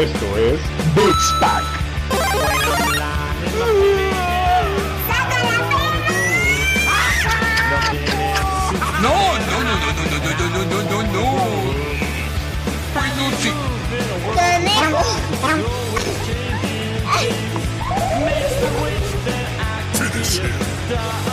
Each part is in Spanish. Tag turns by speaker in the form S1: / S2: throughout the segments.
S1: Esto es Beats Pack.
S2: No, no, no, no, no, no, no, no, no, no, no. Finish him.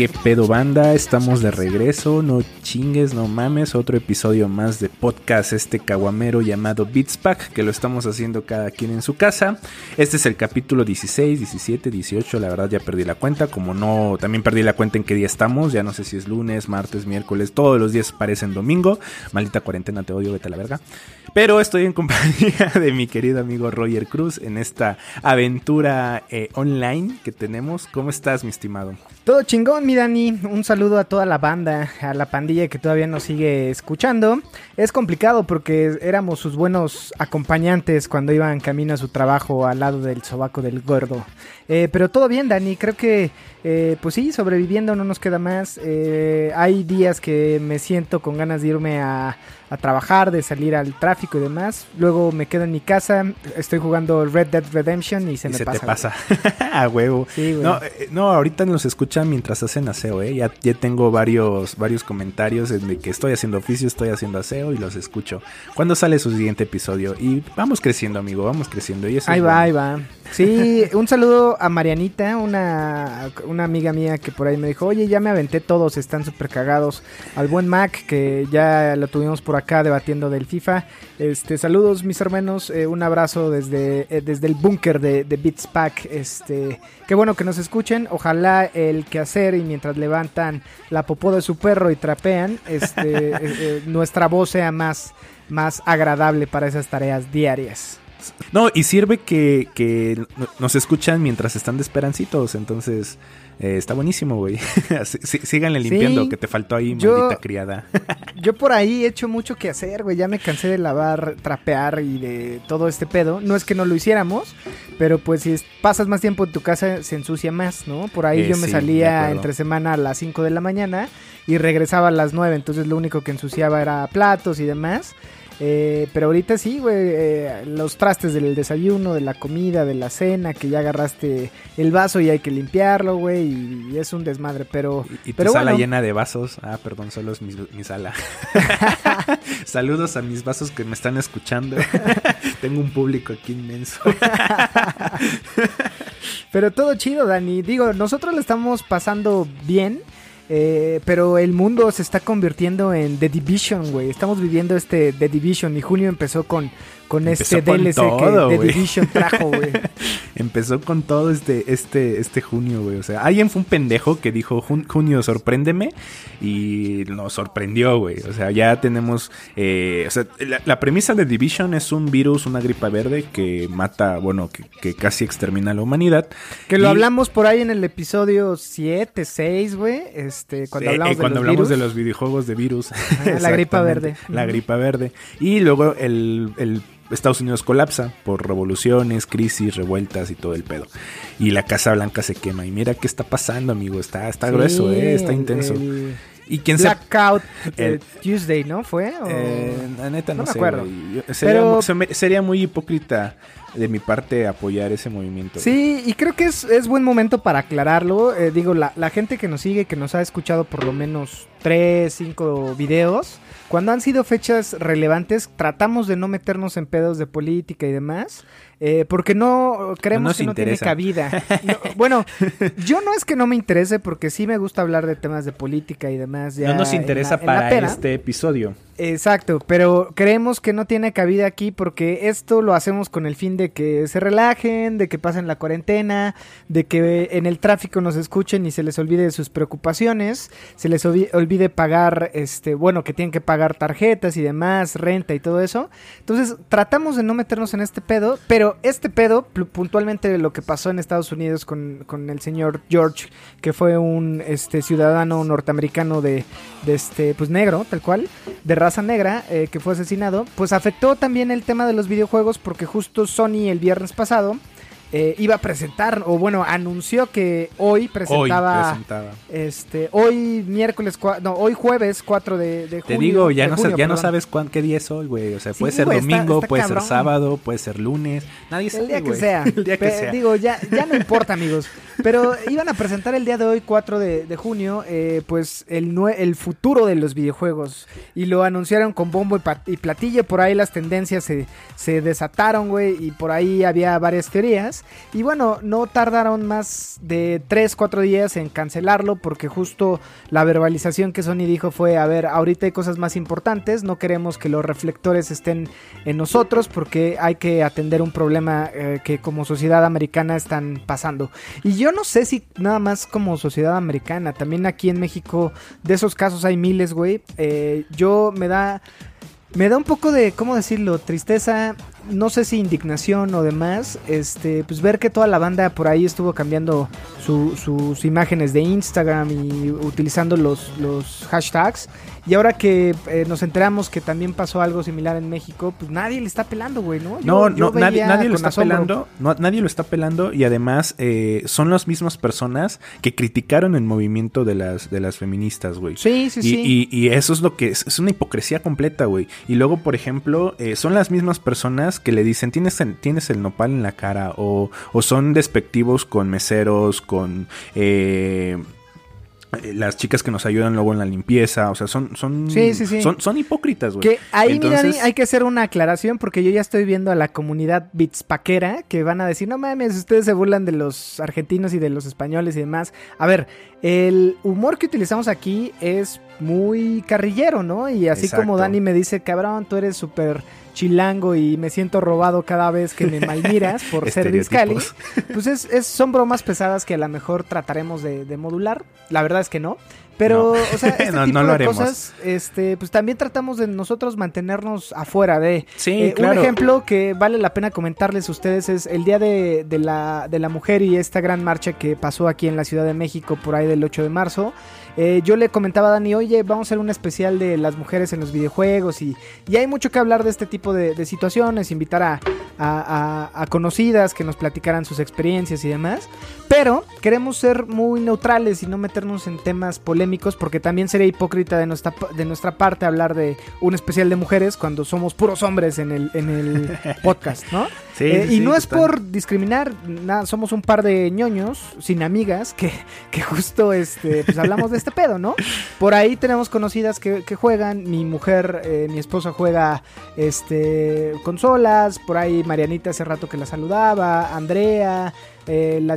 S3: Qué pedo banda, estamos de regreso, no chingues, no mames, otro episodio más de podcast este caguamero llamado Beats Pack, que lo estamos haciendo cada quien en su casa. Este es el capítulo 16, 17, 18, la verdad ya perdí la cuenta, como no, también perdí la cuenta en qué día estamos, ya no sé si es lunes, martes, miércoles, todos los días parecen domingo, maldita cuarentena, te odio, vete a la verga. Pero estoy en compañía de mi querido amigo Roger Cruz en esta aventura eh, online que tenemos. ¿Cómo estás, mi estimado?
S4: Todo chingón, mi Dani. Un saludo a toda la banda, a la pandilla que todavía nos sigue escuchando. Es complicado porque éramos sus buenos acompañantes cuando iban camino a su trabajo al lado del sobaco del gordo. Eh, pero todo bien, Dani. Creo que, eh, pues sí, sobreviviendo no nos queda más. Eh, hay días que me siento con ganas de irme a, a trabajar, de salir al tráfico y demás. Luego me quedo en mi casa, estoy jugando Red Dead Redemption y se
S3: Y
S4: me
S3: se
S4: pasa.
S3: te pasa. a huevo.
S4: Sí,
S3: no, eh, no, ahorita nos escuchan mientras hacen aseo, ¿eh? Ya, ya tengo varios, varios comentarios en de que estoy haciendo oficio, estoy haciendo aseo y los escucho. ¿Cuándo sale su siguiente episodio? Y vamos creciendo, amigo, vamos creciendo. Y eso
S4: Ahí va, ahí va. Sí, un saludo a Marianita, una, una amiga mía que por ahí me dijo, oye, ya me aventé todos, están súper cagados. Al buen Mac, que ya lo tuvimos por acá debatiendo del FIFA. Este, saludos mis hermanos, eh, un abrazo desde, eh, desde el búnker de, de Beats Pack. Este, qué bueno que nos escuchen. Ojalá el quehacer y mientras levantan la popó de su perro y trapean, este, eh, nuestra voz sea más, más agradable para esas tareas diarias.
S3: No, y sirve que, que no- nos escuchan mientras están de esperancitos, entonces eh, está buenísimo, güey. Sí- sí- Síganle limpiando,
S4: Sí,
S3: que te faltó ahí,
S4: yo-
S3: maldita criada.
S4: Yo por ahí he hecho mucho que hacer, güey. Ya me cansé de lavar, trapear y de todo este pedo. No es que no lo hiciéramos, pero pues si pasas más tiempo en tu casa se ensucia más, ¿no? Por ahí
S3: Eh,
S4: yo me
S3: sí,
S4: salía entre semana a las 5 de la mañana y regresaba a las 9. Entonces lo único que ensuciaba era platos y demás. Eh, pero ahorita sí, güey, eh, los trastes del desayuno, de la comida, de la cena, que ya agarraste el vaso y hay que limpiarlo, güey, y, y es un desmadre, pero...
S3: Y, y tu
S4: pero
S3: sala
S4: bueno.
S3: llena de vasos. Ah, perdón, solo es mi, mi sala. Saludos a mis vasos que me están escuchando. Tengo un público aquí inmenso.
S4: Pero todo chido, Dani. Digo, nosotros lo estamos pasando bien. Eh, pero el mundo se está convirtiendo en The Division, güey. Estamos viviendo este The Division y junio empezó con, con
S3: Empezó
S4: este
S3: con
S4: DLC
S3: todo,
S4: que The. Division trajo, güey.
S3: Empezó con todo este, este, este junio, güey. O sea, alguien fue un pendejo que dijo "Jun- junio sorpréndeme y nos sorprendió, güey. O sea, ya tenemos, eh, o sea, la, la premisa de Division es un virus, una gripa verde que mata, bueno, que, que casi extermina a la humanidad.
S4: Que lo
S3: Y-
S4: hablamos por ahí en el episodio 7, 6, güey. Este, cuando
S3: Eh,
S4: hablamos,
S3: eh, cuando
S4: de, los
S3: hablamos de
S4: virus.
S3: los videojuegos de virus.
S4: la gripa verde.
S3: La gripa verde. Y luego el, el Estados Unidos colapsa por revoluciones, crisis, revueltas y todo el pedo. Y la Casa Blanca se quema. Y mira qué está pasando, amigo. Está, está
S4: Sí,
S3: grueso, eh, está intenso.
S4: el
S3: y quién.
S4: Blackout
S3: el-
S4: eh, Tuesday, ¿no? ¿Fue? ¿O-
S3: Eh, la neta no,
S4: No me
S3: sé,
S4: acuerdo.
S3: Yo- Sería,
S4: Pero-
S3: sería muy hipócrita de mi parte apoyar ese movimiento.
S4: Sí, y creo que es, es buen momento para aclararlo. Eh, digo, la, la gente que nos sigue, que nos ha escuchado por lo menos 3, 5 videos, cuando han sido fechas relevantes, tratamos de no meternos en pedos de política y demás, eh, porque no creemos que no tiene cabida. No, bueno, yo no es que no me interese, porque sí me gusta hablar de temas de política y demás. ya
S3: no nos interesa
S4: la-
S3: para este episodio.
S4: Exacto, pero creemos que no tiene cabida aquí porque esto lo hacemos con el fin de que se relajen, de que pasen la cuarentena, de que en el tráfico nos escuchen y se les olvide de sus preocupaciones, se les olvi- olvide pagar, este, bueno, que tienen que pagar tarjetas y demás, renta y todo eso. Entonces, tratamos de no meternos en este pedo, pero este pedo, puntualmente lo que pasó en Estados Unidos con, con el señor George, que fue un este, ciudadano norteamericano de, de este, pues negro, tal cual, de raza negra, eh, que fue asesinado, pues afectó también el tema de los videojuegos porque justo Sony el viernes pasado eh, iba a presentar, o bueno, anunció que hoy
S3: Hoy
S4: presentaba...
S3: presentaba.
S4: Este, hoy miércoles, no, hoy jueves 4 de, de
S3: Te digo, ya no,
S4: junio,
S3: ya no sabes cuán, qué día es hoy, güey. O sea,
S4: Sí,
S3: puede ser
S4: güey,
S3: domingo,
S4: está
S3: puede
S4: cabrón.
S3: ser sábado, puede ser lunes. Nadie
S4: El
S3: sabe,
S4: día que
S3: güey.
S4: sea.
S3: El día que sea.
S4: Digo, ya, ya no importa, amigos. Pero iban a presentar el día de hoy, 4 de, junio, eh, pues el, el futuro de los videojuegos. Y lo anunciaron con bombo y, y platillo. Por ahí las tendencias se, se desataron, güey. Y por ahí había varias teorías. Y bueno, no tardaron más de 3, 4 días en cancelarlo. Porque justo la verbalización que Sony dijo fue, a ver, ahorita hay cosas más importantes. No queremos que los reflectores estén en nosotros porque hay que atender un problema eh, que como sociedad americana están pasando. Y yo no sé si nada más como sociedad americana, también aquí en México de esos casos hay miles, güey. Eh, yo me da... Me da un poco de, ¿cómo decirlo? Tristeza, no sé si indignación o demás, este, pues ver que toda la banda por ahí estuvo cambiando su- sus imágenes de Instagram y utilizando los, los hashtags. Y ahora que eh, nos enteramos que también pasó algo similar en México, pues nadie le está pelando, güey, ¿no? Yo-
S3: No,
S4: yo
S3: no, nadie, nadie lo está
S4: asombro.
S3: pelando. No, nadie lo está pelando. Y además, eh, son las mismas personas que criticaron el movimiento de las, de las feministas, güey.
S4: Sí, sí,
S3: y,
S4: sí.
S3: y- y eso es lo que es, es una hipocresía completa, güey. Y luego, por ejemplo, eh, son las mismas personas que le dicen, tienes el, tienes el nopal en la cara, o, o son despectivos con meseros, con eh, eh, las chicas que nos ayudan luego en la limpieza. O sea, son, son,
S4: Sí, sí, sí.
S3: son, son hipócritas, güey.
S4: Que ahí,
S3: Entonces-
S4: Dani, hay que hacer una aclaración porque yo ya estoy viendo a la comunidad Bitspaquera que van a decir, no mames, ustedes se burlan de los argentinos y de los españoles y demás. A ver, el humor que utilizamos aquí es muy carrillero, ¿no? Y así
S3: Exacto.
S4: como Dani me dice, cabrón, tú eres súper chilango y me siento robado cada vez que me malmiras por ser discali, pues es, es- son bromas pesadas que a lo mejor trataremos de, de modular. La verdad es que no. Pero,
S3: No.
S4: o sea, este
S3: No,
S4: tipo
S3: no lo
S4: de
S3: haremos.
S4: cosas, este, pues también tratamos de nosotros mantenernos afuera de.
S3: Sí,
S4: Eh,
S3: claro.
S4: Un ejemplo que vale la pena comentarles a ustedes es el día de, de la, de la mujer y esta gran marcha que pasó aquí en la Ciudad de México por ahí del 8 de marzo. Eh, yo le comentaba a Dani, oye, vamos a hacer un especial de las mujeres en los videojuegos y, y hay mucho que hablar de este tipo de, de situaciones, invitar a, a- a- a conocidas que nos platicaran sus experiencias y demás. Pero queremos ser muy neutrales y no meternos en temas polémicos porque también sería hipócrita de nuestra, de nuestra parte hablar de un especial de mujeres cuando somos puros hombres en el, en el podcast, ¿no?
S3: Sí,
S4: Eh,
S3: sí,
S4: y
S3: sí,
S4: no es
S3: total.
S4: por discriminar, nada, somos un par de ñoños sin amigas que, que justo este, pues hablamos de este pedo, ¿no? Por ahí tenemos conocidas que, que juegan, mi mujer, eh, mi esposa juega este consolas, por ahí Marianita hace rato que la saludaba, Andrea, eh, la-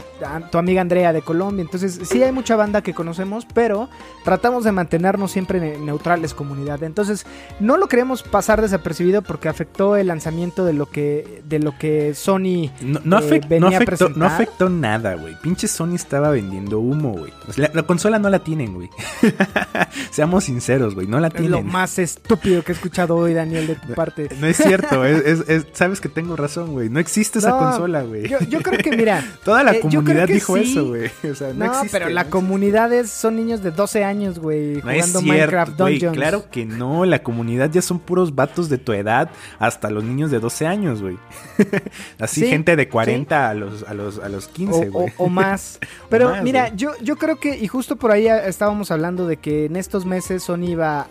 S4: tu amiga Andrea de Colombia, entonces sí hay mucha banda que conocemos, pero tratamos de mantenernos siempre ne- neutrales comunidad, entonces no lo queremos pasar desapercibido porque afectó el lanzamiento de lo que de lo que Sony
S3: No, no,
S4: eh,
S3: afect-
S4: venía
S3: no
S4: a
S3: afectó, no afectó nada, güey. Pinche Sony estaba vendiendo humo, güey. O sea, la, la consola no la tienen, güey. Seamos sinceros, güey. No la
S4: es
S3: tienen.
S4: lo más estúpido que he escuchado hoy Daniel de tu parte.
S3: No es cierto, es, es- es- sabes que tengo razón, güey. No existe esa consola, güey.
S4: Yo, yo creo que mira,
S3: Toda la
S4: eh,
S3: comunidad dijo
S4: sí.
S3: eso, güey. O sea, no,
S4: no,
S3: existe.
S4: pero la
S3: no
S4: comunidad es, son niños de 12 años, güey,
S3: No es
S4: jugando
S3: cierto,
S4: Minecraft
S3: güey.
S4: Dungeons.
S3: Claro que no. La comunidad ya son puros vatos de tu edad, hasta los niños de 12 años, güey. Así
S4: Sí,
S3: gente de 40 a los a los a los 15,
S4: o,
S3: güey.
S4: o- o más. Pero
S3: más,
S4: mira, yo, yo creo que, y justo por ahí ah, estábamos hablando de que en estos meses Sony iba a,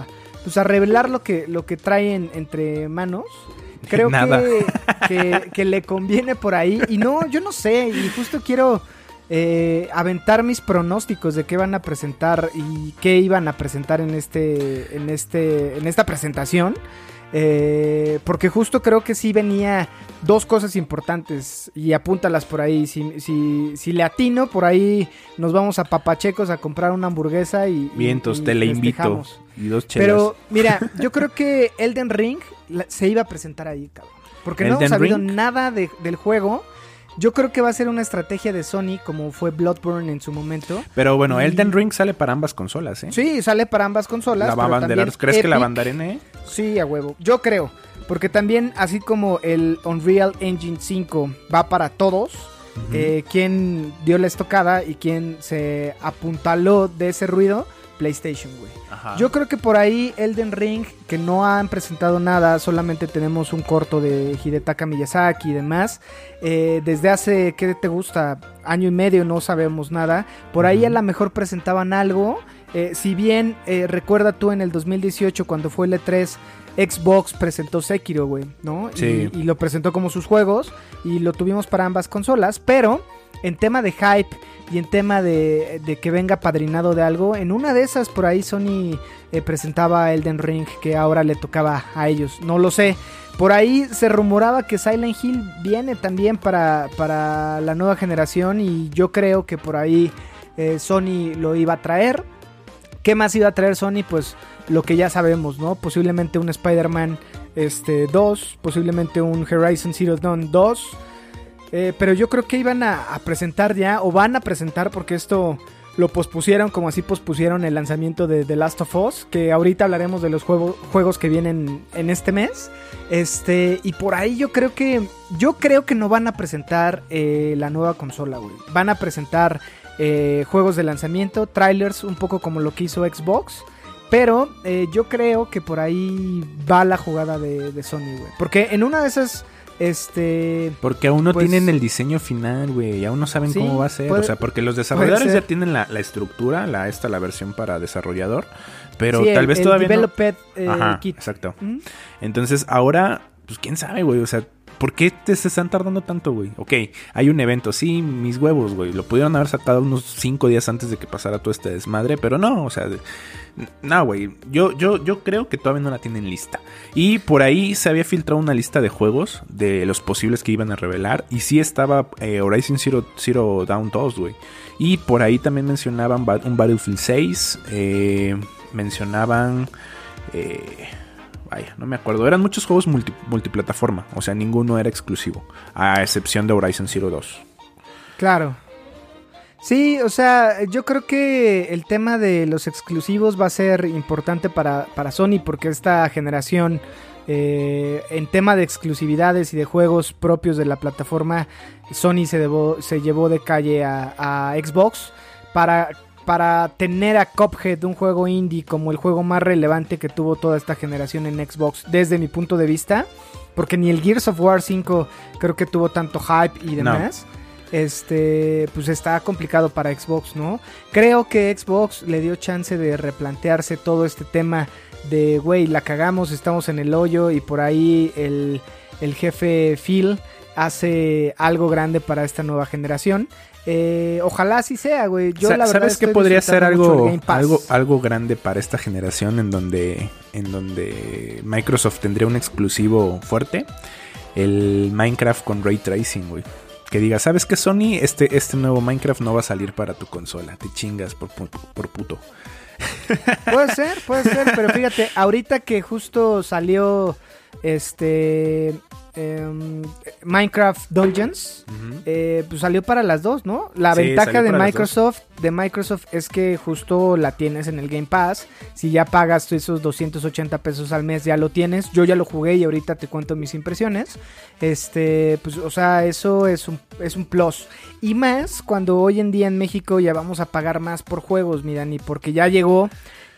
S4: a, pues a revelar lo que, lo que traen entre manos. Creo que, que, que le conviene por ahí. Y no, yo no sé, y justo quiero eh, aventar mis pronósticos de qué van a presentar y qué iban a presentar en este, en este, en esta presentación. Eh, porque justo creo que sí venía dos cosas importantes y apúntalas por ahí. Si, si, si le atino, por ahí nos vamos a Papachecos a comprar una hamburguesa y.
S3: Vientos,
S4: y
S3: te le invito. Y dos chelas.
S4: Pero mira, yo creo que Elden Ring la- se iba a presentar ahí, cabrón. Porque no hemos sabido
S3: Ring.
S4: nada de- del juego. Yo creo que va a ser una estrategia de Sony como fue Bloodborne en su momento.
S3: Pero bueno,
S4: Y-
S3: Elden Ring sale para ambas consolas, ¿eh?
S4: Sí, sale para ambas consolas.
S3: la va a banderar. ¿Crees que la
S4: Epic-
S3: bandarene?
S4: Sí, a huevo. Yo creo. Porque también, así como el Unreal Engine 5 va para todos, eh, quien dio la estocada y quien se apuntaló de ese ruido, PlayStation, güey.
S3: Ajá.
S4: Yo creo que por ahí Elden Ring, que no han presentado nada, solamente tenemos un corto de Hidetaka Miyazaki y demás. eh, desde hace, ¿qué te gusta? Año y medio no sabemos nada. Por ahí a lo mejor presentaban algo. Eh, si bien eh, recuerda tú en el 2018 cuando fue el E3, Xbox presentó Sekiro, güey, ¿no?
S3: Sí.
S4: Y, y lo presentó como sus juegos y lo tuvimos para ambas consolas, pero en tema de hype y en tema de, que venga padrinado de algo, en una de esas por ahí Sony eh, presentaba Elden Ring que ahora le tocaba a ellos, no lo sé. Por ahí se rumoraba que Silent Hill viene también para, para la nueva generación y yo creo que por ahí eh, Sony lo iba a traer. ¿Qué más iba a traer Sony? Pues lo que ya sabemos, ¿no? Posiblemente un Spider-Man este, 2, posiblemente un Horizon Zero Dawn 2. Eh, pero yo creo que iban a, presentar ya, o van a presentar, porque esto lo pospusieron, como así pospusieron el lanzamiento de The Last of Us, que ahorita hablaremos de los juego- juegos que vienen en este mes. Este, y por ahí yo creo que, yo creo que no van a presentar eh, la nueva consola, güey. Van a presentar eh, juegos de lanzamiento, trailers, un poco como lo que hizo Xbox. Pero eh, yo creo que por ahí va la jugada de, de Sony, güey. Porque en una de esas, este...
S3: Porque aún no
S4: Pues-
S3: tienen el diseño final, güey. y Aún no saben
S4: Sí,
S3: cómo va a ser.
S4: puede-
S3: o sea, porque los desarrolladores ya tienen la, la estructura, la esta, la versión para desarrollador. Pero
S4: sí,
S3: tal
S4: el-
S3: vez
S4: el
S3: todavía no.
S4: Eh,
S3: Ajá,
S4: Kit.
S3: exacto.
S4: ¿Mm?
S3: Entonces, ahora, pues quién sabe, güey. O sea, ¿por qué te se están tardando tanto, güey? Ok, hay un evento, sí, mis huevos, güey. Lo pudieron haber sacado unos cinco días antes de que pasara todo este desmadre, pero no, o sea, no, güey. Yo, yo, yo creo que todavía no la tienen lista. Y por ahí se había filtrado una lista de juegos de los posibles que iban a revelar. Y sí estaba eh, Horizon Zero, Zero Dawn 2, güey. Y por ahí también mencionaban ba- un Battlefield 6. eh, mencionaban. eh, no me acuerdo. Eran muchos juegos multi- multiplataforma. O sea, ninguno era exclusivo. A excepción de Horizon Zero 2.
S4: Claro. Sí, o sea, yo creo que el tema de los exclusivos va a ser importante para, para Sony porque esta generación, eh, en tema de exclusividades y de juegos propios de la plataforma, Sony se, debo- se llevó de calle a Xbox para, para tener a Cuphead, un juego indie, como el juego más relevante que tuvo toda esta generación en Xbox, desde mi punto de vista. Porque ni el Gears of War 5 creo que tuvo tanto hype y
S3: No.
S4: demás este, pues está complicado para Xbox, ¿no? Creo que Xbox le dio chance de replantearse todo este tema de, güey, la cagamos, estamos en el hoyo y por ahí el, el jefe Phil hace algo grande para esta nueva generación. Eh, ojalá así sea, güey. Yo
S3: Sa-
S4: la verdad
S3: ¿Sabes qué podría ser algo, algo, algo grande para esta generación en donde, en donde Microsoft tendría un exclusivo fuerte? El Minecraft con Ray Tracing, güey. Que diga, ¿sabes qué, Sony? Este, este nuevo Minecraft no va a salir para tu consola. Te chingas por, pu- por puto.
S4: Puede ser, puede ser, pero fíjate, ahorita que justo salió este em, Minecraft Dungeons, eh, pues salió para las dos, ¿no? La
S3: Sí,
S4: ventaja de Microsoft, de Microsoft es que justo la tienes en el Game Pass. Si ya pagas esos 280 pesos al mes, ya lo tienes. Yo ya lo jugué y ahorita te cuento mis impresiones. Este, pues, o sea, eso es un, es un plus. Y más cuando hoy en día en México ya vamos a pagar más por juegos, mi Dani, porque ya llegó.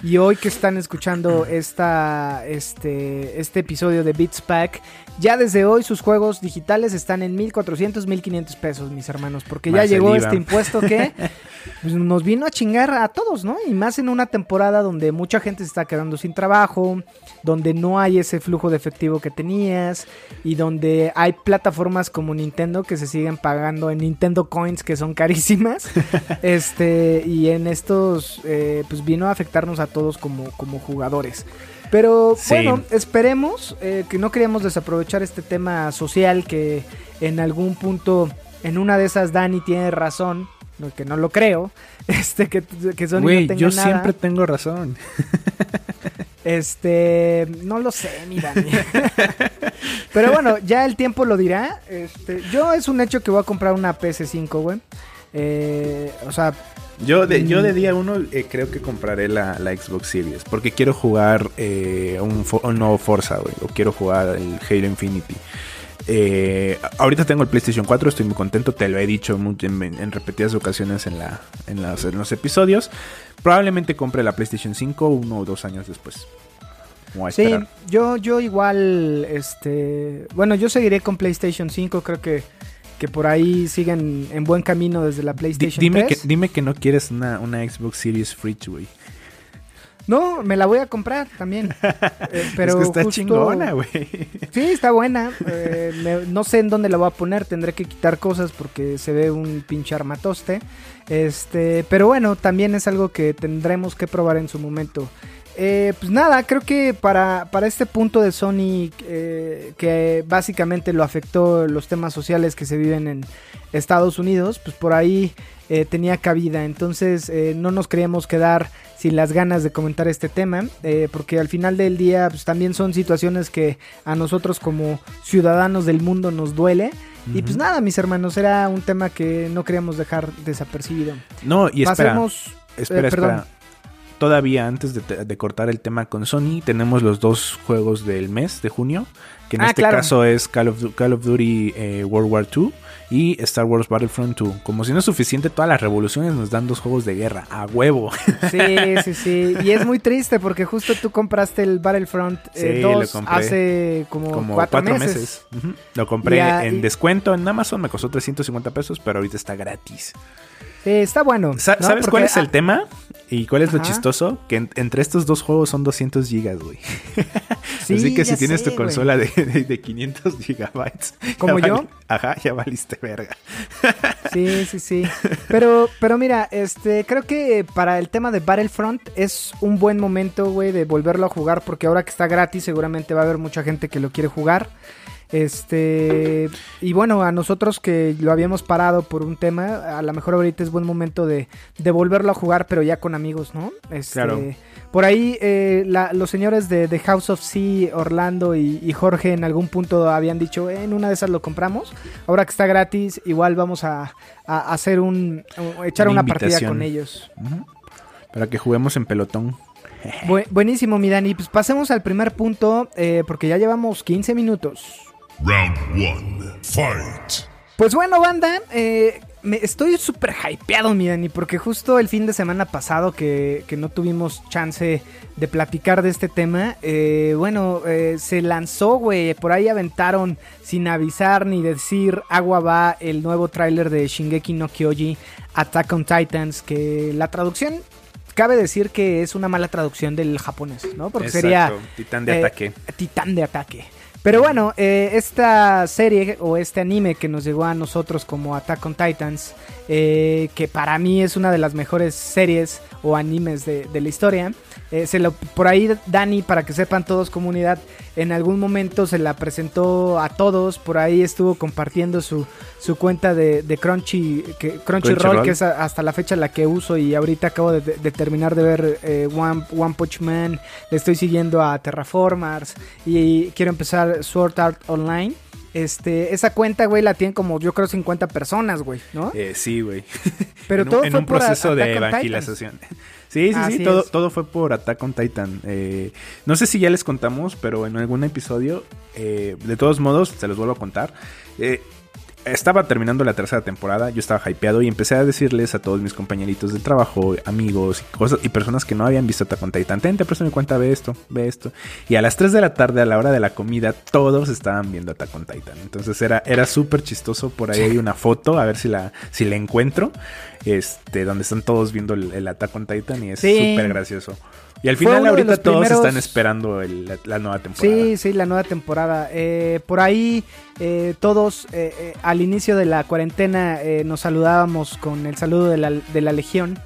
S4: Y hoy que están escuchando esta, este, este episodio de Beats Pack, ya desde hoy sus juegos digitales están en 1400, 1500 pesos, mis hermanos, porque ya
S3: Más
S4: llegó este impuesto que pues, nos vino a chingar a todos, ¿no? Y más en una temporada donde mucha gente se está quedando sin trabajo, donde no hay ese flujo de efectivo que tenías y donde hay plataformas como Nintendo que se siguen pagando en Nintendo Coins que son carísimas. este y en estos eh, pues vino a afectarnos a todos como, como jugadores. Pero
S3: Sí.
S4: bueno, esperemos eh, que no queríamos desaprovechar este tema social que en algún punto, en una de esas Dani tiene razón, que no lo creo, este que, que Sony
S3: Güey,
S4: no tenga
S3: yo
S4: nada.
S3: siempre tengo razón.
S4: Este, no lo sé, mi Dani. Pero bueno, ya el tiempo lo dirá. Este, yo es un hecho que voy a comprar una PS5, güey. Eh, o sea,
S3: Yo de, yo de
S4: Mm.
S3: día uno eh, creo que compraré la, la Xbox Series. Porque quiero jugar eh, un, nuevo Forza, güey. O quiero jugar el Halo Infinity. Eh, ahorita tengo el PlayStation 4, estoy muy contento. Te lo he dicho en, en repetidas ocasiones en, la, en, las- en los episodios. Probablemente compre la PlayStation 5 uno o dos años después.
S4: Sí, yo, yo igual, este, bueno, yo seguiré con PlayStation 5, creo que, que por ahí siguen en buen camino desde la PlayStation
S3: dime, que,
S4: 3.
S3: dime que no quieres una, una Xbox Series Fridge, güey.
S4: No, me la voy a comprar también. Eh, pero
S3: es que está
S4: justo-
S3: chingona, güey.
S4: Sí, está buena. Eh, me- no sé en dónde la voy a poner. Tendré que quitar cosas porque se ve un pinche armatoste. Este, pero bueno, también es algo que tendremos que probar en su momento. Eh, pues nada, creo que para, para este punto de Sony, eh, que básicamente lo afectó los temas sociales que se viven en Estados Unidos, pues por ahí eh, tenía cabida. Entonces eh, no nos queríamos quedar sin las ganas de comentar este tema, eh, porque al final del día pues, también son situaciones que a nosotros como ciudadanos del mundo nos duele. Y pues nada, mis hermanos, era un tema que no queríamos dejar desapercibido.
S3: No, y espera.
S4: Pasemos...
S3: Espera,
S4: Eh,
S3: espera. Todavía antes de, de cortar el tema con Sony, tenemos los dos juegos del mes de junio, que en
S4: Ah,
S3: este
S4: claro.
S3: caso es Call of, Du- Call of Duty eh, World War II y Star Wars Battlefront 2. Como si no es suficiente, todas las revoluciones nos dan dos juegos de guerra, a huevo.
S4: Sí, sí, sí. Y es muy triste porque justo tú compraste el Battlefront eh,
S3: Sí, lo
S4: 2
S3: compré.
S4: hace como,
S3: Como
S4: cuatro,
S3: cuatro,
S4: meses.
S3: Lo compré en
S4: y-
S3: descuento en Amazon, me costó 350 pesos, pero ahorita está gratis.
S4: Sí, está bueno.
S3: Sa-
S4: ¿no?
S3: ¿Sabes
S4: Porque,
S3: cuál es el
S4: ah,
S3: tema? ¿Y cuál es lo chistoso? Que en- entre estos dos juegos son 200 gigas, güey.
S4: sí,
S3: Así que si tienes
S4: sé,
S3: tu consola de, de- de 500 gigabytes.
S4: ¿Como yo?
S3: Ajá, ya valiste verga.
S4: Sí, sí, sí. Pero, pero mira, este, creo que para el tema de Battlefront es un buen momento, güey, de volverlo a jugar porque ahora que está gratis seguramente va a haber mucha gente que lo quiere jugar. Este, y bueno, a nosotros que lo habíamos parado por un tema, a lo mejor ahorita es buen momento de, de volverlo a jugar, pero ya con amigos, ¿no? Este,
S3: Claro.
S4: Por ahí eh, la- los señores de, de House of Sea, Orlando y, y Jorge en algún punto habían dicho, "Eh, en una de esas lo compramos. Ahora que está gratis, igual vamos a, a hacer un, a echar
S3: Una
S4: una, partida con ellos.
S3: Para que juguemos en pelotón.
S4: Bu- buenísimo, mi Dani. Pues pasemos al primer punto, eh, porque ya llevamos 15 minutos.
S2: Round one. Fight.
S4: Pues bueno, banda, eh, me estoy súper hypeado, mi Dani, porque justo el fin de semana pasado que, que no tuvimos chance de platicar de este tema, eh, bueno, eh, se lanzó, güey, por ahí aventaron sin avisar ni decir agua va el nuevo tráiler de Shingeki no Kyoji Attack on Titans, que la traducción... Cabe decir que es una mala traducción del japonés, ¿no? Porque sería
S3: Titán de
S4: eh,
S3: ataque.
S4: Titán de ataque. Pero bueno, eh, esta serie o este anime que nos llegó a nosotros como Attack on Titans, eh, que para mí es una de las mejores series o animes de, de la historia, eh, se lo, por ahí Dani, para que sepan todos comunidad, en algún momento se la presentó a todos, por ahí estuvo compartiendo su, su cuenta de, de Crunchy, que, Crunchyroll,
S3: Crunchyroll.
S4: que es a- hasta la fecha la que uso y ahorita acabo de, de terminar de ver eh, One, One Punch Man, le estoy siguiendo a Terraformers y quiero empezar Sword Art Online. Este, esa cuenta, güey, la tienen como yo creo 50 personas, güey, ¿no?
S3: Eh, sí, güey.
S4: Pero
S3: en
S4: todo
S3: un, en
S4: fue
S3: un proceso de evangelización. Sí, sí,
S4: Así
S3: sí, todo, todo fue por Attack on Titan. Eh, no sé si ya les contamos, pero en algún episodio, eh, de todos modos, se los vuelvo a contar. Estaba terminando la tercera temporada, yo estaba hypeado y empecé a decirles a todos mis compañeritos de trabajo, amigos y cosas y personas que no habían visto Attack on Titan, ten, te presto mi cuenta, ve esto, ve esto. Y a las 3 de la tarde, a la hora de la comida, todos estaban viendo Attack on Titan. Entonces era, era súper chistoso. Por ahí hay una foto, a ver si la, si la encuentro. Este, donde están todos viendo el, el Attack on Titan y es
S4: Sí.
S3: súper gracioso. Y al final ahorita todos
S4: primeros-
S3: están esperando el- la, la nueva temporada.
S4: Sí, sí, la nueva temporada. Eh, por ahí eh, todos eh, eh, al inicio de la cuarentena eh, nos saludábamos con el saludo de la, de la Legión.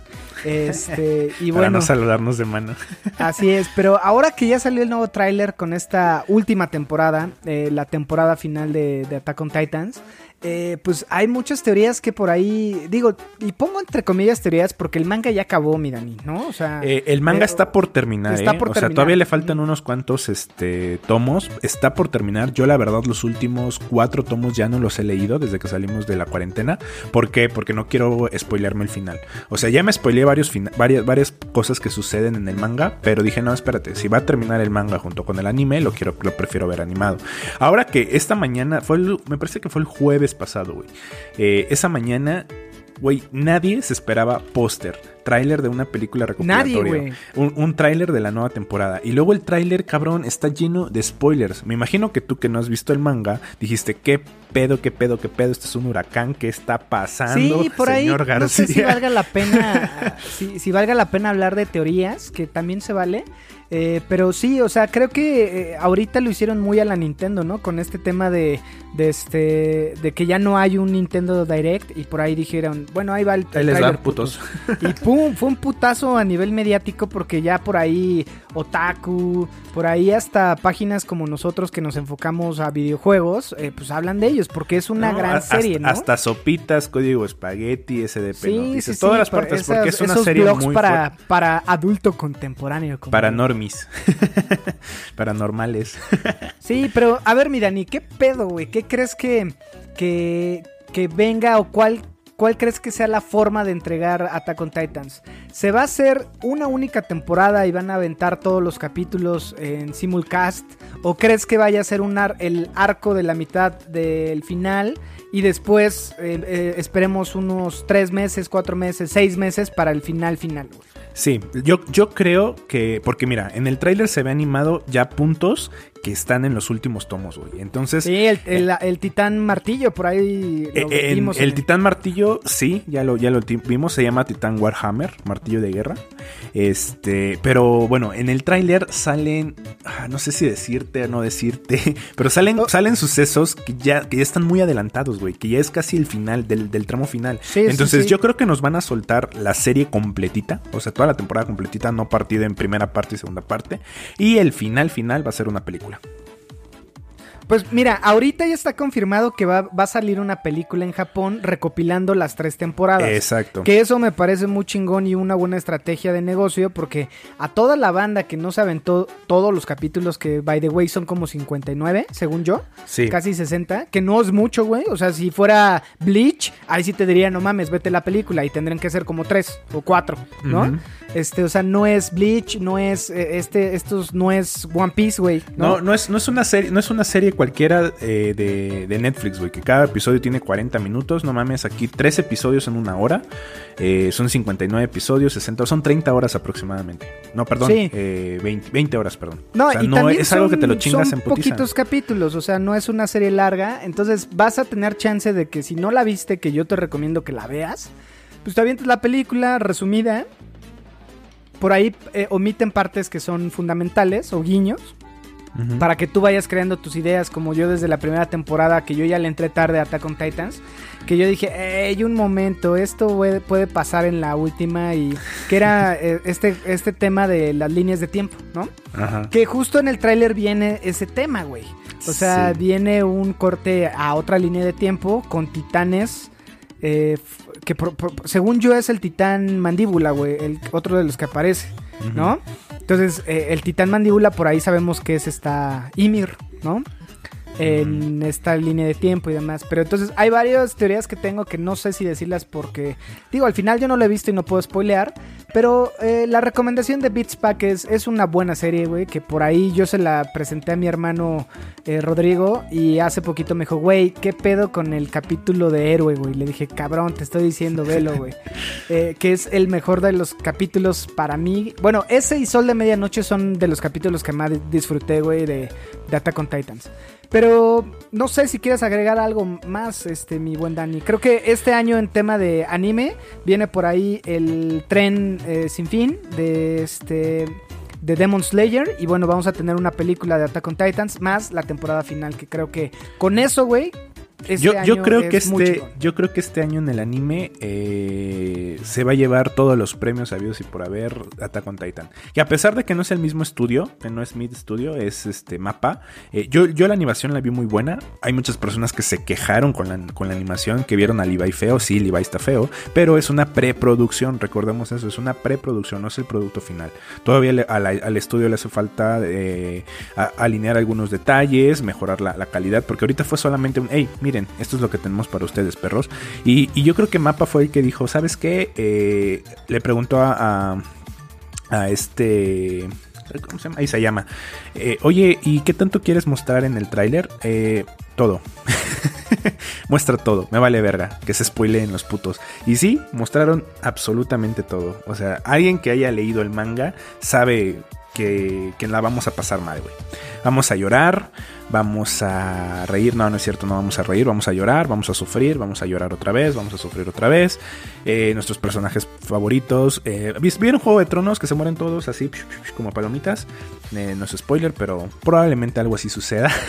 S4: Este, y
S3: Para
S4: bueno,
S3: no saludarnos de mano.
S4: así es. Pero ahora que ya salió el nuevo tráiler con esta última temporada, la temporada final de, de Attack on Titans, eh, pues hay muchas teorías que por ahí, digo, y pongo entre comillas teorías porque el manga ya acabó, mi Dani, ¿no? O sea,
S3: Eh, el manga está por terminar,
S4: está
S3: ¿eh?
S4: por
S3: o sea,
S4: terminar.
S3: todavía le faltan unos cuantos este, tomos. Está por terminar. Yo, la verdad, los últimos cuatro tomos ya no los he leído desde que salimos de la cuarentena. ¿Por qué? Porque no quiero spoilearme el final. O sea, ya me spoileé varios varias, varias cosas que suceden en el manga, pero dije, no, espérate, si va a terminar el manga junto con el anime, lo quiero, lo prefiero ver animado. Ahora que esta mañana, fue el- me parece que fue el jueves pasado, güey. Eh, esa mañana, güey, nadie se esperaba póster, tráiler de una película recopilatoria. Un, un tráiler de la nueva temporada. Y luego el tráiler, cabrón, está lleno de spoilers. Me imagino que tú que no has visto el manga, dijiste, ¿qué pedo, qué pedo, qué pedo? Este es un huracán, ¿qué está pasando?
S4: Sí, por ahí
S3: señor
S4: no sé si
S3: García?"
S4: valga la pena, si, si valga la pena hablar de teorías, que también se vale. Eh, pero sí, o sea, creo que eh, ahorita lo hicieron muy a la Nintendo, ¿no? Con este tema de, de este, de que ya no hay un Nintendo Direct y por ahí dijeron, bueno, ahí va el,
S3: Ahí les va, putos.
S4: Y pum, fue un putazo a nivel mediático porque ya por ahí Otaku, por ahí hasta páginas como nosotros que nos enfocamos a videojuegos, eh, pues hablan de ellos porque es una
S3: No,
S4: gran serie, ¿no?
S3: Hasta sopitas, código espagueti, SDP,
S4: Sí,
S3: noticias,
S4: sí, sí,
S3: todas las partes,
S4: esas-
S3: porque es una
S4: esos
S3: serie
S4: blogs
S3: muy
S4: para,
S3: fuerte.
S4: para adulto contemporáneo. como-
S3: Para normis. Paranormales.
S4: Sí, pero a ver, mi Dani, ¿qué pedo, güey? ¿Qué crees que, que, que venga o cuál, cuál crees que sea la forma de entregar Attack on Titans? ¿Se va a hacer una única temporada y van a aventar todos los capítulos en simulcast? ¿O crees que vaya a ser un el arco de la mitad del final y después eh, eh, esperemos unos tres meses, cuatro meses, seis meses para el final final?
S3: Sí, yo, yo creo que. Porque mira, en el tráiler se ve animado ya puntos que están en los últimos tomos, güey. Entonces.
S4: Sí, el, el- el titán martillo, por ahí
S3: Eh, en-
S4: en
S3: el Titán Martillo, sí, ya lo, ya lo vimos, se llama Titán Warhammer, Martillo de Guerra. Este, pero bueno, en el tráiler salen, ah, no sé si decirte o no decirte, pero salen,
S4: Oh.
S3: salen sucesos que ya, que ya están muy adelantados, güey, que ya es casi el final del, del tramo final.
S4: Sí, sí,
S3: Entonces
S4: sí.
S3: yo creo que nos van a soltar la serie completita, o sea, toda la temporada completita, no partida en primera parte y segunda parte. Y el final final va a ser una película.
S4: Pues mira, ahorita ya está confirmado que va, va a salir una película en Japón recopilando las tres temporadas.
S3: Exacto.
S4: Que eso me parece muy chingón y una buena estrategia de negocio porque a toda la banda que no se aventó todos los capítulos que, by the way, son como 59, según yo,
S3: Sí.
S4: casi 60, que no es mucho, güey. O sea, si fuera Bleach, ahí sí te diría, no mames, vete la película y tendrían que ser como tres o cuatro, ¿no? Este, o sea, no es Bleach, no es, eh, este, estos, no es One Piece, güey.
S3: No, no es, no es una serie, no es una serie cualquiera eh, de, de Netflix, güey, que cada episodio tiene 40 minutos, no mames, aquí tres episodios en una hora, eh, son 59 episodios, 60, son 30 horas aproximadamente. No, perdón,
S4: Sí.
S3: eh, 20, 20 horas, perdón.
S4: No,
S3: o sea,
S4: y
S3: no
S4: también
S3: es algo que te lo
S4: son-
S3: chingas
S4: son
S3: en putiza.
S4: poquitos capítulos, o sea, no es una serie larga, entonces vas a tener chance de que si no la viste, que yo te recomiendo que la veas, pues te avientes la película resumida. Por ahí eh, omiten partes que son fundamentales o guiños para que tú vayas creando tus ideas, como yo desde la primera temporada, que yo ya le entré tarde a Attack on Titans, que yo dije, hey, un momento, esto puede, puede pasar en la última, y que era eh, este, este tema de las líneas de tiempo, ¿no?
S3: Ajá.
S4: Que justo en el tráiler viene ese tema, güey. O sea,
S3: Sí.
S4: viene un corte a otra línea de tiempo con titanes. eh, que pro- pro- según yo es el titán mandíbula, güey. El otro de los que aparece, ¿no? Entonces, eh, el titán mandíbula por ahí sabemos que es esta Ymir, ¿no? En esta línea de tiempo y demás. Pero entonces hay varias teorías que tengo que no sé si decirlas porque, digo, al final yo no lo he visto y no puedo spoilear. Pero eh, la recomendación de Beats Pack es, es una buena serie, güey. Que por ahí yo se la presenté a mi hermano eh, Rodrigo. Y hace poquito me dijo, güey, ¿qué pedo con el capítulo de héroe, güey? Le dije, cabrón, te estoy diciendo, velo, güey. Eh, que es el mejor de los capítulos para mí. Bueno, ese y Sol de Medianoche son de los capítulos que más disfruté, güey, de, de Attack on Titans. Pero no sé si quieres agregar algo más, este, mi buen Dani. Creo que este año en tema de anime viene por ahí el tren eh, sin fin de este de Demon Slayer y bueno vamos a tener una película de Attack on Titans más la temporada final que creo que con eso güey este
S3: yo, yo creo que
S4: es
S3: este, yo creo que este año en el anime eh, se va a llevar todos los premios habidos y por haber Attack on Titan. Que a pesar de que no es el mismo estudio, que no es Mid Studio, es este mapa. eh, yo, yo la animación la vi muy buena. Hay muchas personas que se quejaron con la, con la animación, que vieron a Levi feo. Sí, Levi está feo, pero es una preproducción. Recordemos eso, es una preproducción, no es el producto final. Todavía le- a la- al estudio le hace falta eh, a- alinear algunos detalles, mejorar la, la calidad, porque ahorita fue solamente un, hey, miren, esto es lo que tenemos para ustedes, perros. Y, yo creo que Mapa fue el que dijo, ¿sabes qué? Eh, le preguntó a, a, a este... ¿Cómo se llama? Ahí se llama. Eh, Oye, ¿y qué tanto quieres mostrar en el tráiler? Eh, todo. Muestra todo, me vale verga, que se spoileen los putos. Y sí, mostraron absolutamente todo. O sea, alguien que haya leído el manga sabe que, la vamos a pasar mal, güey. Vamos a llorar, vamos a reír, no, no es cierto, no vamos a reír, vamos a llorar, vamos a sufrir, vamos a llorar otra vez, vamos a sufrir otra vez. Eh, nuestros personajes favoritos. Eh, ¿vis- ¿Vieron Juego de Tronos que se mueren todos así como palomitas? Eh, no es spoiler, pero probablemente algo así suceda.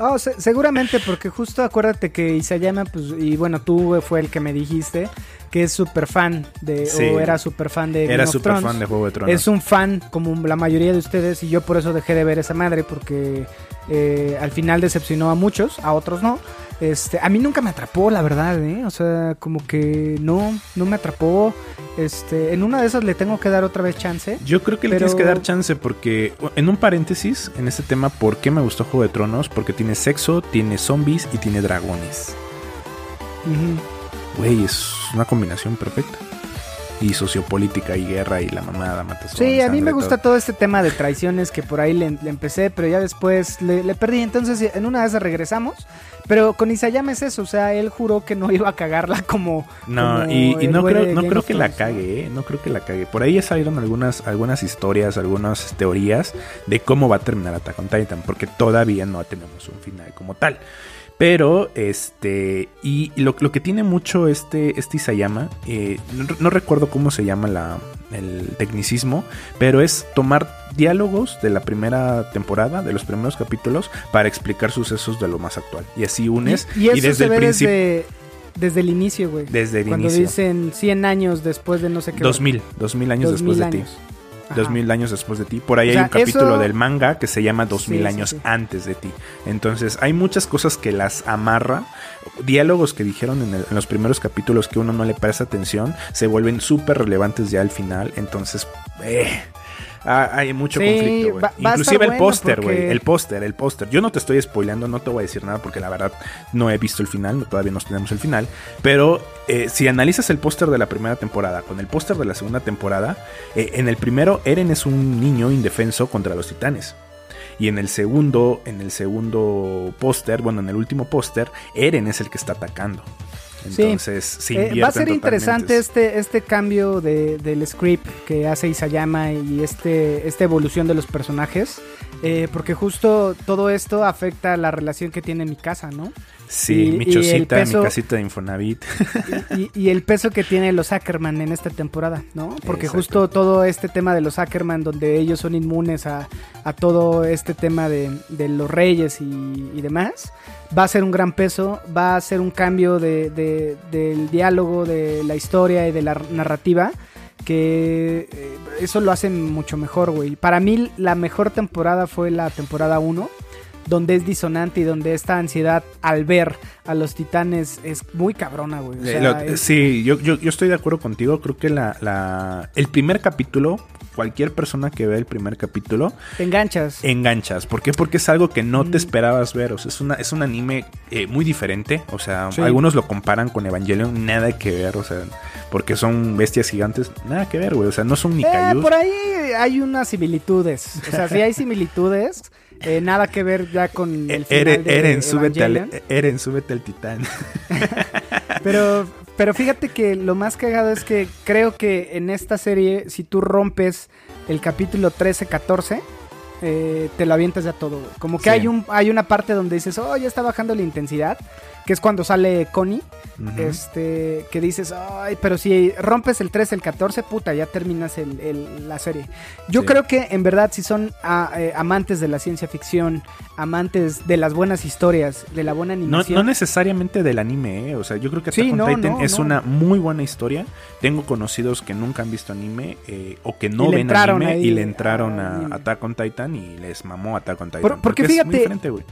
S4: Oh, se- seguramente, porque justo acuérdate que Isayama, pues, y bueno, tú fue el que me dijiste que es súper fan de,
S3: Sí.
S4: o era súper fan de
S3: Era súper fan de Juego de Tronos.
S4: Es un fan, como la mayoría de ustedes, y yo por eso dejé de ver esa madre, porque eh, al final decepcionó a muchos, a otros no. Este, a mí nunca me atrapó, la verdad, ¿eh? O sea, como que no, no me atrapó. Este, en una de esas le tengo que dar otra vez chance.
S3: Yo creo que le tienes que dar chance porque, en un paréntesis, en este tema, ¿por qué me gustó Juego de Tronos? Porque tiene sexo, tiene zombies y tiene dragones. Güey, es una combinación perfecta. Y sociopolítica y guerra y la mamada, matazón.
S4: Sí, a mí me gusta
S3: todo.
S4: todo este tema de traiciones que por ahí le, le empecé, pero ya después le, le perdí. Entonces, en una de esas regresamos. Pero con Isayama es eso, o sea, él juró que no iba a cagarla como.
S3: No,
S4: como
S3: y, no creo, no creo que la cague, ¿eh? No creo que la cague. Por ahí ya salieron algunas, algunas historias, algunas teorías de cómo va a terminar Attack on Titan, porque todavía no tenemos un final como tal. Pero, este, y lo, lo que tiene mucho este, este Isayama, eh, no, no recuerdo cómo se llama la, el tecnicismo, pero es tomar diálogos de la primera temporada, de los primeros capítulos, para explicar sucesos de lo más actual. Y así unes,
S4: Y, y eso
S3: desde
S4: se
S3: el principio,
S4: desde, desde el inicio, güey.
S3: desde el
S4: Cuando
S3: inicio.
S4: dicen 100 años después de no sé qué.
S3: 2000, 2000 años
S4: 2000
S3: después de ti.
S4: Ajá.
S3: 2000 años después de ti. Por ahí
S4: O
S3: hay
S4: sea,
S3: un capítulo
S4: eso-
S3: del manga que se llama 2000
S4: Sí, sí,
S3: años
S4: sí.
S3: antes de ti. Entonces, hay muchas cosas que las amarra. Diálogos que dijeron en, el- en los primeros capítulos que uno no le presta atención se vuelven súper relevantes ya al final. Entonces, eh, ah, hay mucho
S4: Sí,
S3: conflicto, güey. Inclusive el póster, güey.
S4: porque-
S3: El póster, el póster. Yo no te estoy spoileando, no te voy a decir nada porque la verdad no he visto el final, todavía no tenemos el final. Pero eh, si analizas el póster de la primera temporada con el póster de la segunda temporada, eh, en el primero Eren es un niño indefenso contra los titanes. Y en el segundo, en el segundo póster, bueno, en el último póster, Eren es el que está atacando.
S4: Sí.
S3: Entonces, se
S4: Eh, va a ser interesante este, este cambio de, del script que hace Isayama y este, esta evolución de los personajes. eh, porque justo todo esto afecta la relación que tiene mi casa, ¿no?
S3: Sí,
S4: y-
S3: mi chocita,
S4: peso-
S3: mi casita de Infonavit.
S4: y, y el peso que tiene los Ackerman en esta temporada, ¿no? Porque
S3: Exacto.
S4: justo todo este tema de los Ackerman, donde ellos son inmunes a, a todo este tema de, de los reyes y, y demás, va a ser un gran peso, va a ser un cambio de, de- del diálogo, de la historia y de la narrativa. Que eh, eso lo hace mucho mejor, güey. Para mí, la mejor temporada fue la temporada 1 donde es disonante y donde esta ansiedad al ver a los titanes es muy cabrona, güey. O
S3: Eh,
S4: sea,
S3: lo-
S4: es-
S3: Sí, yo, yo, yo estoy de acuerdo contigo. Creo que la, la, el primer capítulo, cualquier persona que vea el primer capítulo,
S4: te enganchas.
S3: enganchas. ¿Por qué? Porque es algo que no te
S4: Mm.
S3: esperabas ver. O sea, es, una, es un anime eh, muy diferente. O sea,
S4: Sí.
S3: algunos lo comparan con Evangelion, nada que ver. O sea, porque son bestias gigantes, nada que ver, güey. O sea, no son ni
S4: Eh, por ahí hay unas similitudes. O sea, sí hay similitudes. Eh, nada que ver ya con el final
S3: Eren,
S4: de
S3: Eren, súbete al. Eren, súbete al titán.
S4: Pero, pero fíjate que lo más cagado es que creo que en esta serie, si tú rompes el capítulo 13-14, eh, te lo avientas ya todo, güey. Como que
S3: Sí.
S4: hay, un, hay una parte donde dices, oh, ya está bajando la intensidad, que es cuando sale Connie, este, que dices, ay, pero si rompes el 3, el 14, puta, ya terminas el- el- la serie. Yo
S3: Sí.
S4: creo que en verdad si son ah, eh, amantes de la ciencia ficción, amantes de las buenas historias, de la buena animación.
S3: no necesariamente del anime, ¿eh? o sea, yo creo que Attack
S4: Sí,
S3: on
S4: no,
S3: Titan
S4: no,
S3: es una muy buena historia. Tengo conocidos que nunca han visto anime eh, o que no ven anime
S4: ahí
S3: y le entraron
S4: a
S3: a. Attack on Titan y les mamó Attack on Titan.
S4: Por- porque
S3: es muy
S4: fíjate-.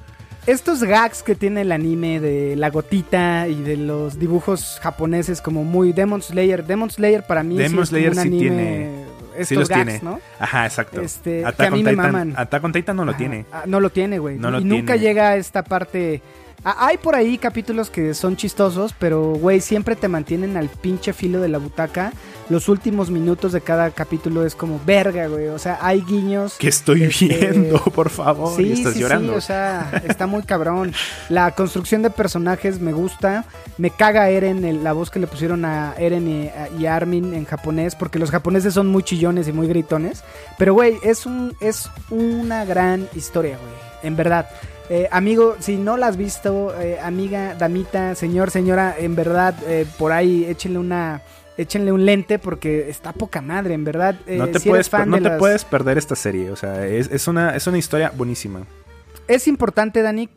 S4: Estos gags que tiene el anime de la gotita y de los dibujos japoneses como muy Demon Slayer. Demon Slayer para mí sí
S3: Demon
S4: es como
S3: Slayer
S4: un
S3: sí
S4: anime...
S3: tiene-
S4: Estos
S3: sí los
S4: gags,
S3: tiene.
S4: ¿no?
S3: Ajá, exacto.
S4: Este, que
S3: Attack
S4: a mí
S3: on
S4: me
S3: Titan,
S4: maman.
S3: Attack on Titan no lo
S4: Ajá.
S3: tiene.
S4: Ah, no lo tiene, güey.
S3: No lo
S4: y nunca
S3: tiene.
S4: llega a esta parte. Ah, hay por ahí capítulos que son chistosos, pero, güey, siempre te mantienen al pinche filo de la butaca. Los últimos minutos de cada capítulo es como verga, güey. O sea, hay guiños.
S3: ¿Qué estoy
S4: Este,
S3: viendo, por favor? y estás
S4: sí,
S3: llorando.
S4: Sí, o sea, está muy cabrón. La construcción de personajes me gusta. Me caga Eren, el- la voz que le pusieron a Eren y, a- y Armin en japonés, porque los japoneses son muy chillones y muy gritones. Pero, güey, es, un, es una gran historia, güey. En verdad. Eh, amigo, si no la has visto, eh, amiga, damita, señor, señora, en verdad, eh, por ahí échenle una... Échenle un lente porque está poca madre, en verdad.
S3: No te,
S4: si
S3: puedes,
S4: eres fan
S3: no
S4: de
S3: te
S4: las-
S3: puedes perder esta serie. O sea, es, es una, es una historia buenísima.
S4: Es importante, Dani,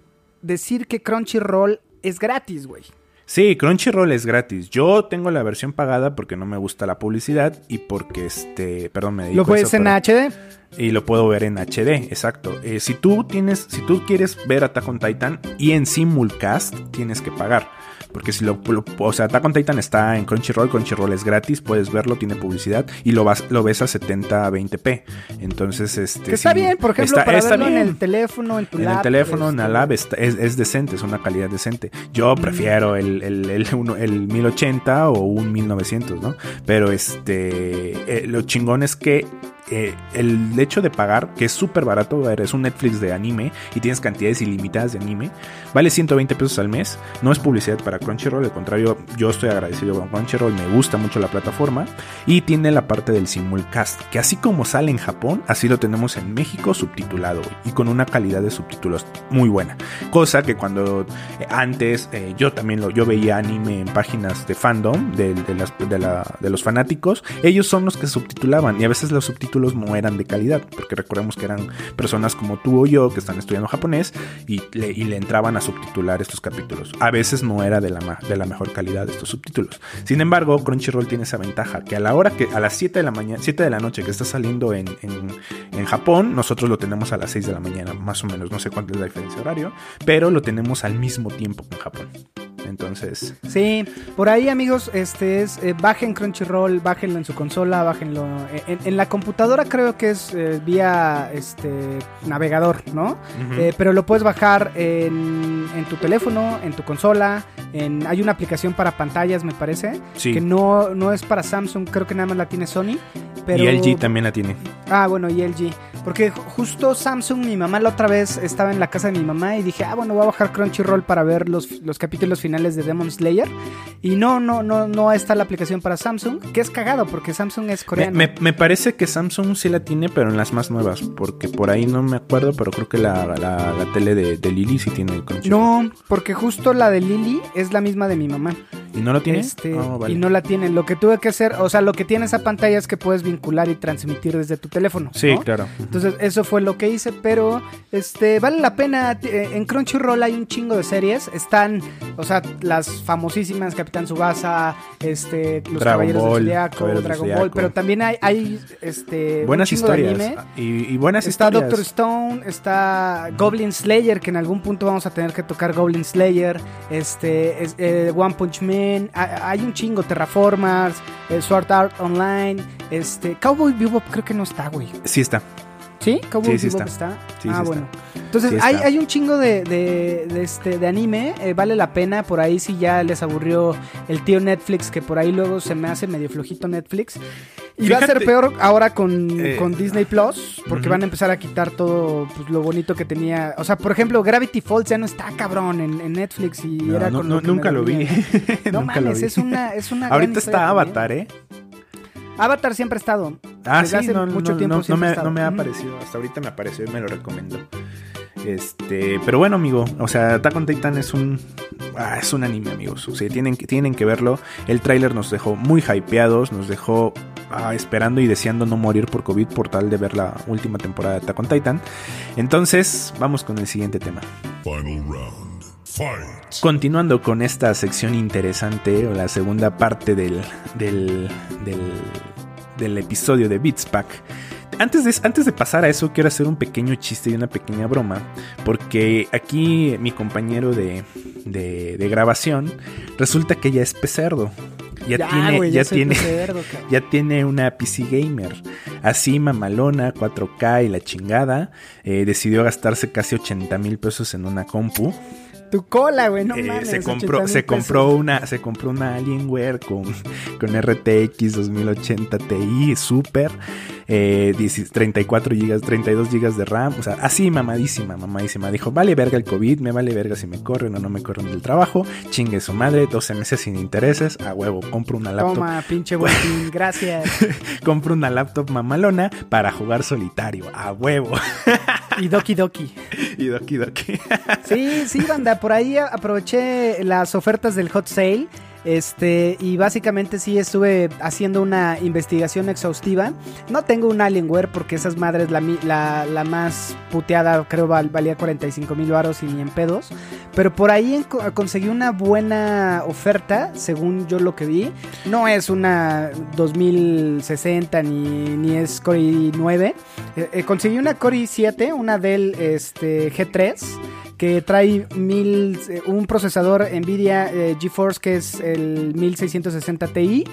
S4: decir que Crunchyroll es gratis, güey.
S3: Sí, Crunchyroll es gratis. Yo tengo la versión pagada porque no me gusta la publicidad y porque este, perdón, me
S4: Lo puedes
S3: eso,
S4: en
S3: pero-
S4: HD.
S3: y lo puedo ver en HD, exacto. Eh, si tú tienes, si tú quieres ver Attack on Titan y en simulcast tienes que pagar, porque si lo, lo- o sea, Attack on Titan está en Crunchyroll, Crunchyroll es gratis, puedes verlo, tiene publicidad y lo vas, lo ves a 70 20p. Entonces, este,
S4: Que está
S3: sí,
S4: bien, por ejemplo,
S3: está-
S4: para
S3: está
S4: verlo en
S3: bien.
S4: el teléfono, en tu
S3: En el teléfono, en la
S4: este,
S3: lab, está- es, es decente, es una calidad decente. Yo prefiero el, el, el, uno- el 1080 o un 1900, ¿no? Pero este, eh, lo chingón es que eh, el hecho de pagar, que es súper barato, es un Netflix de anime y tienes cantidades ilimitadas de anime, vale 120 pesos al mes, no es publicidad para Crunchyroll, al contrario, yo estoy agradecido con Crunchyroll, me gusta mucho la plataforma y tiene la parte del simulcast, que así como sale en Japón, así lo tenemos en México subtitulado y con una calidad de subtítulos muy buena, cosa que cuando eh, antes eh, yo también lo, yo veía anime en páginas de fandom de, las- de la- de los fanáticos, ellos son los que subtitulaban y a veces los no eran de calidad, porque recordemos que eran personas como tú o yo que están estudiando japonés y le, entraban a subtitular estos capítulos. A veces no era de la, de la mejor calidad estos subtítulos. Sin embargo, Crunchyroll tiene esa ventaja, que a la hora que, a las 7 de la mañana, 7 de la noche que está saliendo en, en, Japón, nosotros lo tenemos a las 6 de la mañana, más o menos, no sé cuánto es la diferencia de horario, pero lo tenemos al mismo tiempo en Japón. Entonces,
S4: Sí, por ahí amigos, este es eh, bajen Crunchyroll, bájenlo en su consola, bájenlo en, en la computadora creo que es eh, vía este navegador, ¿no? Eh, pero lo puedes bajar en, en tu teléfono, en tu consola, en, hay una aplicación para pantallas me parece,
S3: sí.
S4: que no, no es para Samsung, creo que nada más la tiene Sony. Pero...
S3: Y LG también la tiene.
S4: Ah, bueno, y LG. Porque ju- justo Samsung, mi mamá la otra vez estaba en la casa de mi mamá y dije, ah, bueno, voy a bajar Crunchyroll para ver los, los capítulos finales de Demon Slayer. Y no, no, no, no está la aplicación para Samsung, que es cagado porque Samsung es coreano.
S3: me- me parece que Samsung sí la tiene, pero en las más nuevas. Porque por ahí no me acuerdo, pero creo que la, la- la tele de, de Lily sí tiene Crunchyroll.
S4: No, porque justo la de Lily es la misma de mi mamá.
S3: ¿Y no lo tiene?
S4: Este,
S3: Ah, vale.
S4: Y no la tienen. Lo que tuve que hacer, o sea, lo que tiene esa pantalla es que puedes vincular y transmitir desde tu teléfono.
S3: Sí,
S4: ¿no?
S3: claro.
S4: Entonces, eso fue lo que hice, pero este vale la pena. eh, En Crunchyroll hay un chingo de series. Están, o sea, las famosísimas Capitán Subasa, este, Los
S3: Dragon
S4: Caballeros
S3: Ball,
S4: del Zodiaco, Dragon
S3: Zodiaco.
S4: Ball, pero también hay, hay este,
S3: Buenas
S4: un chingo de
S3: historias.
S4: anime.
S3: Y, y buenas
S4: Está
S3: historias.
S4: Doctor Stone, está Goblin Slayer, que en algún punto vamos a tener que tocar Goblin Slayer, este, es- eh, One Punch Man, ha- hay un chingo, Terraformers, eh, Sword Art Online, este, Cowboy Bebop creo que no está, güey.
S3: Sí está.
S4: ¿Sí? Cowboy
S3: Sí, sí
S4: Bebop
S3: está.
S4: está.
S3: Sí,
S4: ah,
S3: sí
S4: bueno. Entonces,
S3: Sí
S4: hay,
S3: está.
S4: hay un chingo de, de, de este, de anime, eh, vale la pena. Por ahí si ya les aburrió el tío Netflix, que por ahí luego se me hace medio flojito Netflix. Y va a ser peor ahora con,
S3: Eh,
S4: con Disney Plus, porque van a empezar a quitar todo pues, lo bonito que tenía. O sea, por ejemplo, Gravity Falls ya no está cabrón en, en Netflix y
S3: No,
S4: era
S3: no,
S4: con
S3: no,
S4: lo
S3: nunca lo vi.
S4: No
S3: Nunca lo
S4: mames,
S3: vi.
S4: es una, es una
S3: Ahorita está
S4: también.
S3: Avatar, ¿eh?
S4: Avatar siempre ha estado.
S3: Ah,
S4: Desde
S3: sí,
S4: hace
S3: no,
S4: mucho
S3: no,
S4: tiempo
S3: no, me,
S4: ha estado.
S3: no me ha
S4: Ujú.
S3: aparecido. Hasta ahorita me apareció y me lo recomendó. Este, pero bueno, amigo, o sea, Attack on Titan es un ah, es un anime, amigos. O sea, tienen, que- tienen que verlo. El tráiler nos dejó muy hypeados, nos dejó ah, esperando y deseando no morir por COVID por tal de ver la última temporada de Attack on Titan. Entonces, vamos con el siguiente tema.
S5: Final round. Fight.
S3: Continuando con esta sección interesante, o la segunda parte del, del, del, del episodio de Beats Pack. Antes de, antes de pasar a eso, quiero hacer un pequeño chiste y una pequeña broma. Porque aquí mi compañero de, de, de grabación resulta que ya es pecerdo. Ya, tiene, ya tiene,
S4: pecerdo, cabrón.
S3: ya tiene una PC gamer. Así mamalona, 4K y la chingada. Eh, decidió gastarse casi 80 mil pesos en una compu.
S4: Tu cola, güey, no
S3: Eh,
S4: mames.
S3: se
S4: 80
S3: compró, se
S4: pesos.
S3: compró una, se compró una Alienware con, con RTX 2080 Ti Super, eh, 10 34 GB, 32 GB de RAM, o sea, así mamadísima, mamadísima. Dijo, vale verga el COVID, me vale verga si me corren o no me corren del trabajo, chingue su madre, 12 meses sin intereses, a huevo, compro una laptop,
S4: Toma, pinche botín, gracias.
S3: compro una laptop mamalona para jugar solitario, a huevo.
S4: Y Doki Doki.
S3: y doki doki.
S4: Sí, sí, banda, por ahí aproveché las ofertas del hot sale. Este, y básicamente sí estuve haciendo una investigación exhaustiva. No tengo un Alienware porque esas madres, la, la, la más puteada, creo val- valía 45 mil baros y ni en pedos. Pero por ahí conseguí una buena oferta, según yo lo que vi. No es una 2060 ni, ni es Core 9. Eh, eh, conseguí una Core i7, una Dell este, G3 que trae mil, eh, un procesador Nvidia eh, GeForce que es el 1660 Ti,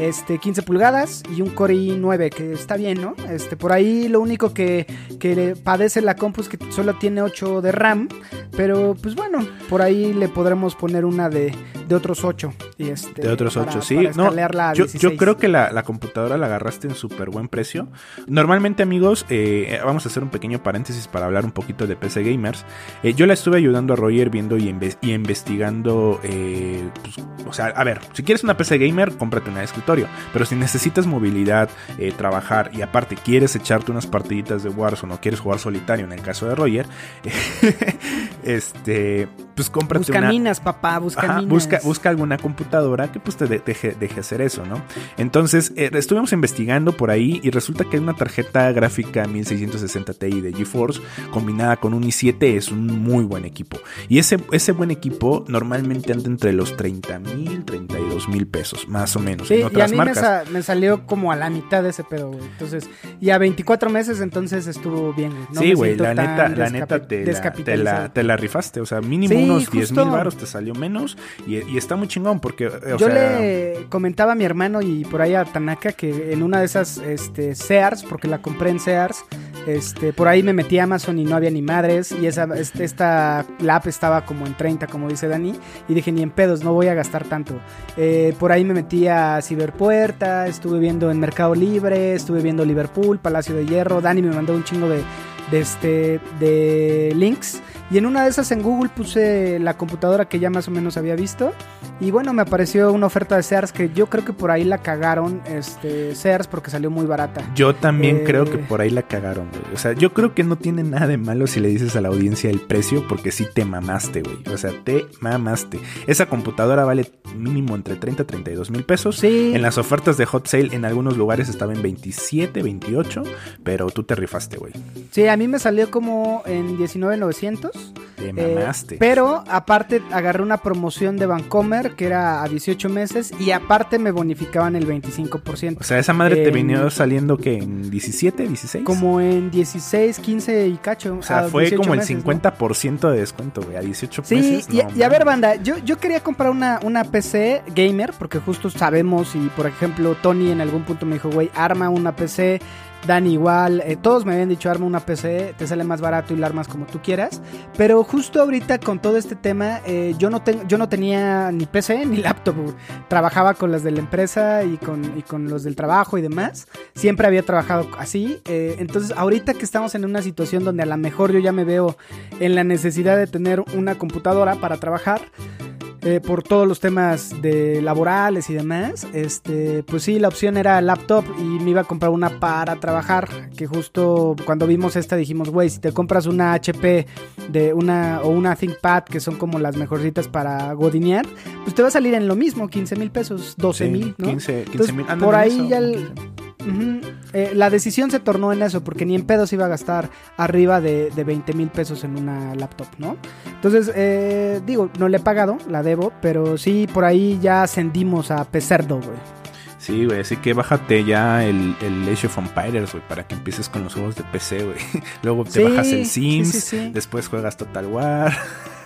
S4: este 15 pulgadas y un Core i9 que está bien, ¿no? Este por ahí lo único que, que padece la compu es que solo tiene 8 de RAM, pero pues bueno, por ahí le podremos poner una de, de otros 8 y este
S3: De otros
S4: para-
S3: 8, sí. No, yo,
S4: 16.
S3: yo creo que la, la computadora la agarraste en súper buen precio. Normalmente, amigos, eh, vamos a hacer un pequeño paréntesis para hablar un poquito de PC Gamers. Eh, yo la estuve ayudando a Roger viendo y, inve- y investigando. eh, pues, o sea, a ver, si quieres una PC Gamer, cómprate una de escritorio. Pero si necesitas movilidad, trabajar y aparte quieres echarte unas partiditas de Warzone o quieres jugar solitario, en el caso de Roger, este, pues cómprate
S4: Busca
S3: una.
S4: minas, papá, busca
S3: Ajá,
S4: minas.
S3: busca, busca alguna computadora que pues te de- deje, deje hacer eso, ¿no? Entonces, eh, estuvimos investigando por ahí y resulta que una tarjeta gráfica 1660 Ti de GeForce combinada con un i7 es un muy buen equipo. Y ese, ese buen equipo normalmente anda entre los 30 mil, 32 mil pesos, más o menos.
S4: Sí,
S3: en
S4: y a
S3: otras
S4: mí me,
S3: marcas.
S4: sa- me salió como a la mitad de ese pedo, güey. Entonces, y a 24 meses entonces estuvo bien, güey. No
S3: sí, güey, la neta, la neta te la, te, la, te la rifaste. O sea, mínimo
S4: Sí,
S3: unos 10 mil baros te salió menos. Y, y está muy chingón porque, eh, o
S4: Yo
S3: sea,
S4: le comentaba a mi hermano y por ahí a Tanaka que en una de esas este, Sears, porque la compré en Sears, este, por ahí me metí a Amazon y no había ni madres. Y esa, este, esta la app estaba como en 30, como dice Dani. Y dije, ni en pedos, no voy a gastar tanto. Eh, por ahí me metí a Ciberpuerta, estuve viendo en Mercado Libre, estuve viendo Liverpool, Palacio de Hierro. Dani me mandó un chingo de, de, este, de links. Y en una de esas en Google puse la computadora que ya más o menos había visto. Y bueno, me apareció una oferta de Sears que yo creo que por ahí la cagaron este, Sears porque salió muy barata.
S3: Yo también
S4: Eh,
S3: creo que por ahí la cagaron, güey. O sea, yo creo que no tiene nada de malo si le dices a la audiencia el precio, porque sí te mamaste, güey. O sea, te mamaste. Esa computadora vale mínimo entre 30 y 32 mil pesos.
S4: Sí.
S3: En las ofertas de Hot Sale, en algunos lugares estaba en 27, 28, pero tú te rifaste, güey.
S4: Sí, a mí me salió como en 19,900.
S3: Te
S4: eh,
S3: mamaste.
S4: pero aparte agarré una promoción de Vancomer que era a 18 meses y aparte me bonificaban el 25%.
S3: o sea, esa madre te vino saliendo que en 17, 16.
S4: como en 16, 15 y cacho.
S3: o sea, fue
S4: 18
S3: como el
S4: meses, ¿no?
S3: 50% de descuento, güey. A 18
S4: Sí,
S3: meses.
S4: y,
S3: no
S4: y a ver, banda, yo, yo quería comprar una, una PC gamer, porque justo sabemos, y por ejemplo, Tony en algún punto me dijo, güey, arma una PC, Dani igual, eh, todos me habían dicho, arma una PC, te sale más barato y la armas como tú quieras, pero justo ahorita con todo este tema, eh, yo, no yo no tenía ni PC ni laptop, trabajaba con las de la empresa y con, con los del trabajo y demás, siempre había trabajado así, eh, entonces ahorita que estamos en una situación donde a lo mejor yo ya me veo en la necesidad de tener una computadora para trabajar, eh, por todos los temas de laborales y demás, este, pues sí, la opción era laptop y me iba a comprar una para trabajar, que justo cuando vimos esta dijimos, güey, si te compras una HP de una o una ThinkPad, que son como las mejorcitas para godinear, pues te va a salir en lo mismo, 15 mil pesos, 12 mil,
S3: Sí,
S4: ¿no?
S3: 15
S4: Entonces,
S3: mil.
S4: por ahí ya el- Eh, la decisión se tornó en eso, porque ni en pedos iba a gastar arriba de, de 20 mil pesos en una laptop, ¿no? Entonces, eh, digo, no le he pagado, la debo, pero sí, por ahí ya ascendimos a Pecerdo, güey.
S3: Sí, güey, así que bájate ya el, el Age of Empires, güey, para que empieces con los juegos de PC, güey. Luego te
S4: Sí,
S3: bajas el Sims,
S4: sí, sí.
S3: después juegas Total War.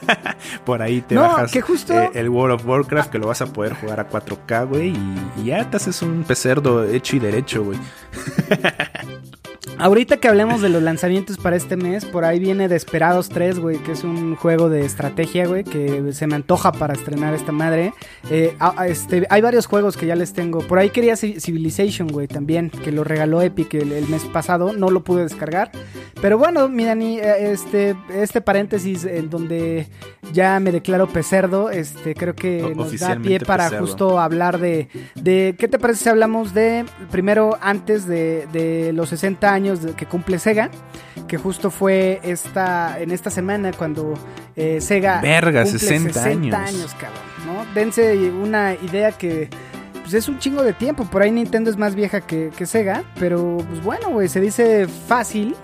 S3: Por ahí te
S4: No,
S3: bajas
S4: que justo-
S3: eh, el World of Warcraft, que lo vas a poder jugar a 4K, güey, y, y ya te haces un pecerdo hecho y derecho, güey.
S4: Ahorita que hablemos de los lanzamientos para este mes, por ahí viene Desperados 3, güey, que es un juego de estrategia, güey, que se me antoja para estrenar esta madre. Eh, a- a- este, hay varios juegos que ya les tengo. Por ahí quería Ci- Civilization, güey, también, que lo regaló Epic el, el mes pasado. No lo pude descargar. Pero bueno, mi Dani, eh, este, este paréntesis en donde ya me declaro pecerdo, este, creo que
S3: O-
S4: nos da pie para
S3: pecerdo.
S4: justo hablar de, de, ¿qué te parece si hablamos de, primero, antes de, de los 60 años que cumple Sega? Que justo fue esta, en esta semana cuando eh, Sega
S3: Verga,
S4: cumple
S3: 60 años.
S4: cabrón, ¿no? Dense una idea que pues es un chingo de tiempo. Por ahí Nintendo es más vieja que, que Sega. Pero pues bueno, güey, se dice fácil.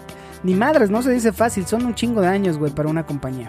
S4: Ni madres, no se dice fácil. Son un chingo de años, güey, para una compañía.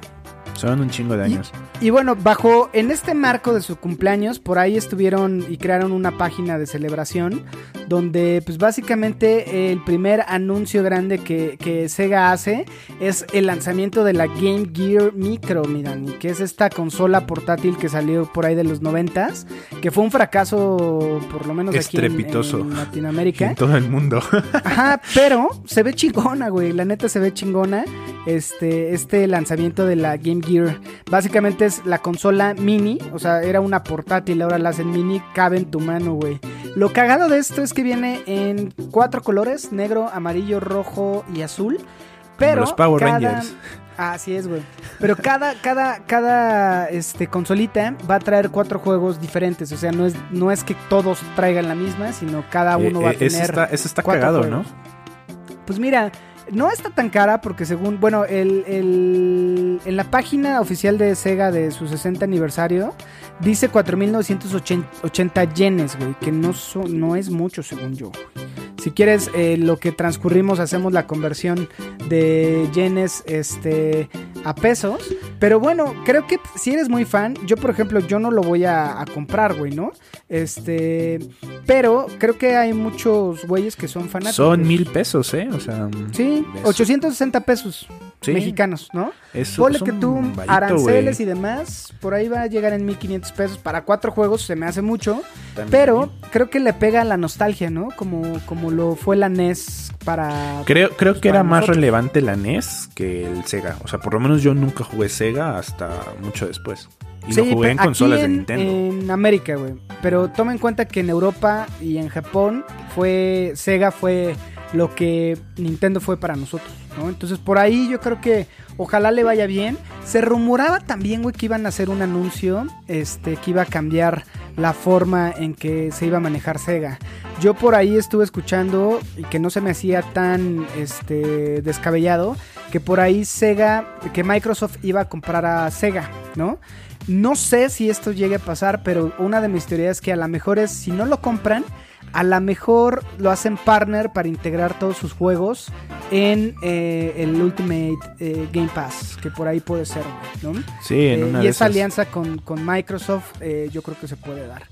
S3: Son un chingo de años.
S4: Y bueno, bajo en este marco de su cumpleaños, por ahí estuvieron y crearon una página de celebración donde pues básicamente el primer anuncio grande que, que Sega hace es el lanzamiento de la Game Gear Micro, mi Dani, que es esta consola portátil que salió por ahí de los noventas, que fue un fracaso por lo menos aquí en-
S3: Estrepitoso.
S4: en Latinoamérica.
S3: En todo el mundo.
S4: Ajá, pero se ve chingona, güey. La neta se ve chingona. Este, este lanzamiento de la Game Gear. Básicamente es la consola mini. O sea, era una portátil, ahora la hacen mini. Cabe en tu mano, güey. Lo cagado de esto es que viene en cuatro colores: negro, amarillo, rojo y azul. Pero.
S3: Los Power
S4: cada-
S3: Rangers.
S4: Así es, güey. Pero cada, cada, cada este, consolita va a traer cuatro juegos diferentes. O sea, no es, no es que todos traigan la misma, sino cada uno
S3: Eh,
S4: va a
S3: eh,
S4: tener.
S3: eso está, eso está
S4: cuatro
S3: cagado,
S4: juegos.
S3: ¿no?
S4: Pues mira, no está tan cara porque según, bueno, el, el- en la página oficial de Sega de su 60 aniversario dice 4.980 yenes, güey, que no, son, no es mucho según yo. Si quieres, eh, lo que transcurrimos hacemos la conversión de yenes este, a pesos. Pero bueno, creo que si eres muy fan, yo por ejemplo, yo no lo voy a, a comprar, güey, ¿no? Este, pero creo que hay muchos güeyes que son fanáticos.
S3: Son mil pesos, ¿eh? O sea.
S4: Sí,
S3: es-
S4: 860 pesos
S3: Sí.
S4: mexicanos, ¿no?
S3: es-
S4: Ponle que tú,
S3: varito,
S4: aranceles y demás, por ahí va a llegar en 1500 pesos. Para cuatro juegos se me hace mucho,
S3: También.
S4: pero creo que le pega la nostalgia, ¿no? Como, como lo fue la NES para.
S3: Creo, creo que
S4: para
S3: era más
S4: nosotros.
S3: relevante la NES que el Sega. O sea, por lo menos yo nunca jugué Sega hasta mucho después. Y lo jugué en consolas
S4: aquí
S3: de
S4: en-
S3: Nintendo.
S4: En América, güey. Pero toma en cuenta que en Europa y en Japón fue Sega fue lo que Nintendo fue para nosotros, Entonces por ahí yo creo que ojalá le vaya bien. Se rumoraba también, güey, que iban a hacer un anuncio, este, que iba a cambiar la forma en que se iba a manejar Sega. Yo por ahí estuve escuchando y que no se me hacía tan este descabellado que por ahí Sega, que Microsoft iba a comprar a Sega, ¿no? No sé si esto llegue a pasar, pero una de mis teorías es que a lo mejor es, si no lo compran, a lo mejor lo hacen partner para integrar todos sus juegos en eh, el Ultimate eh, Game Pass, que por ahí puede ser, ¿no?
S3: Sí, en
S4: Eh,
S3: una
S4: y
S3: de
S4: esa
S3: esas.
S4: alianza con, con Microsoft eh, yo creo que se puede dar.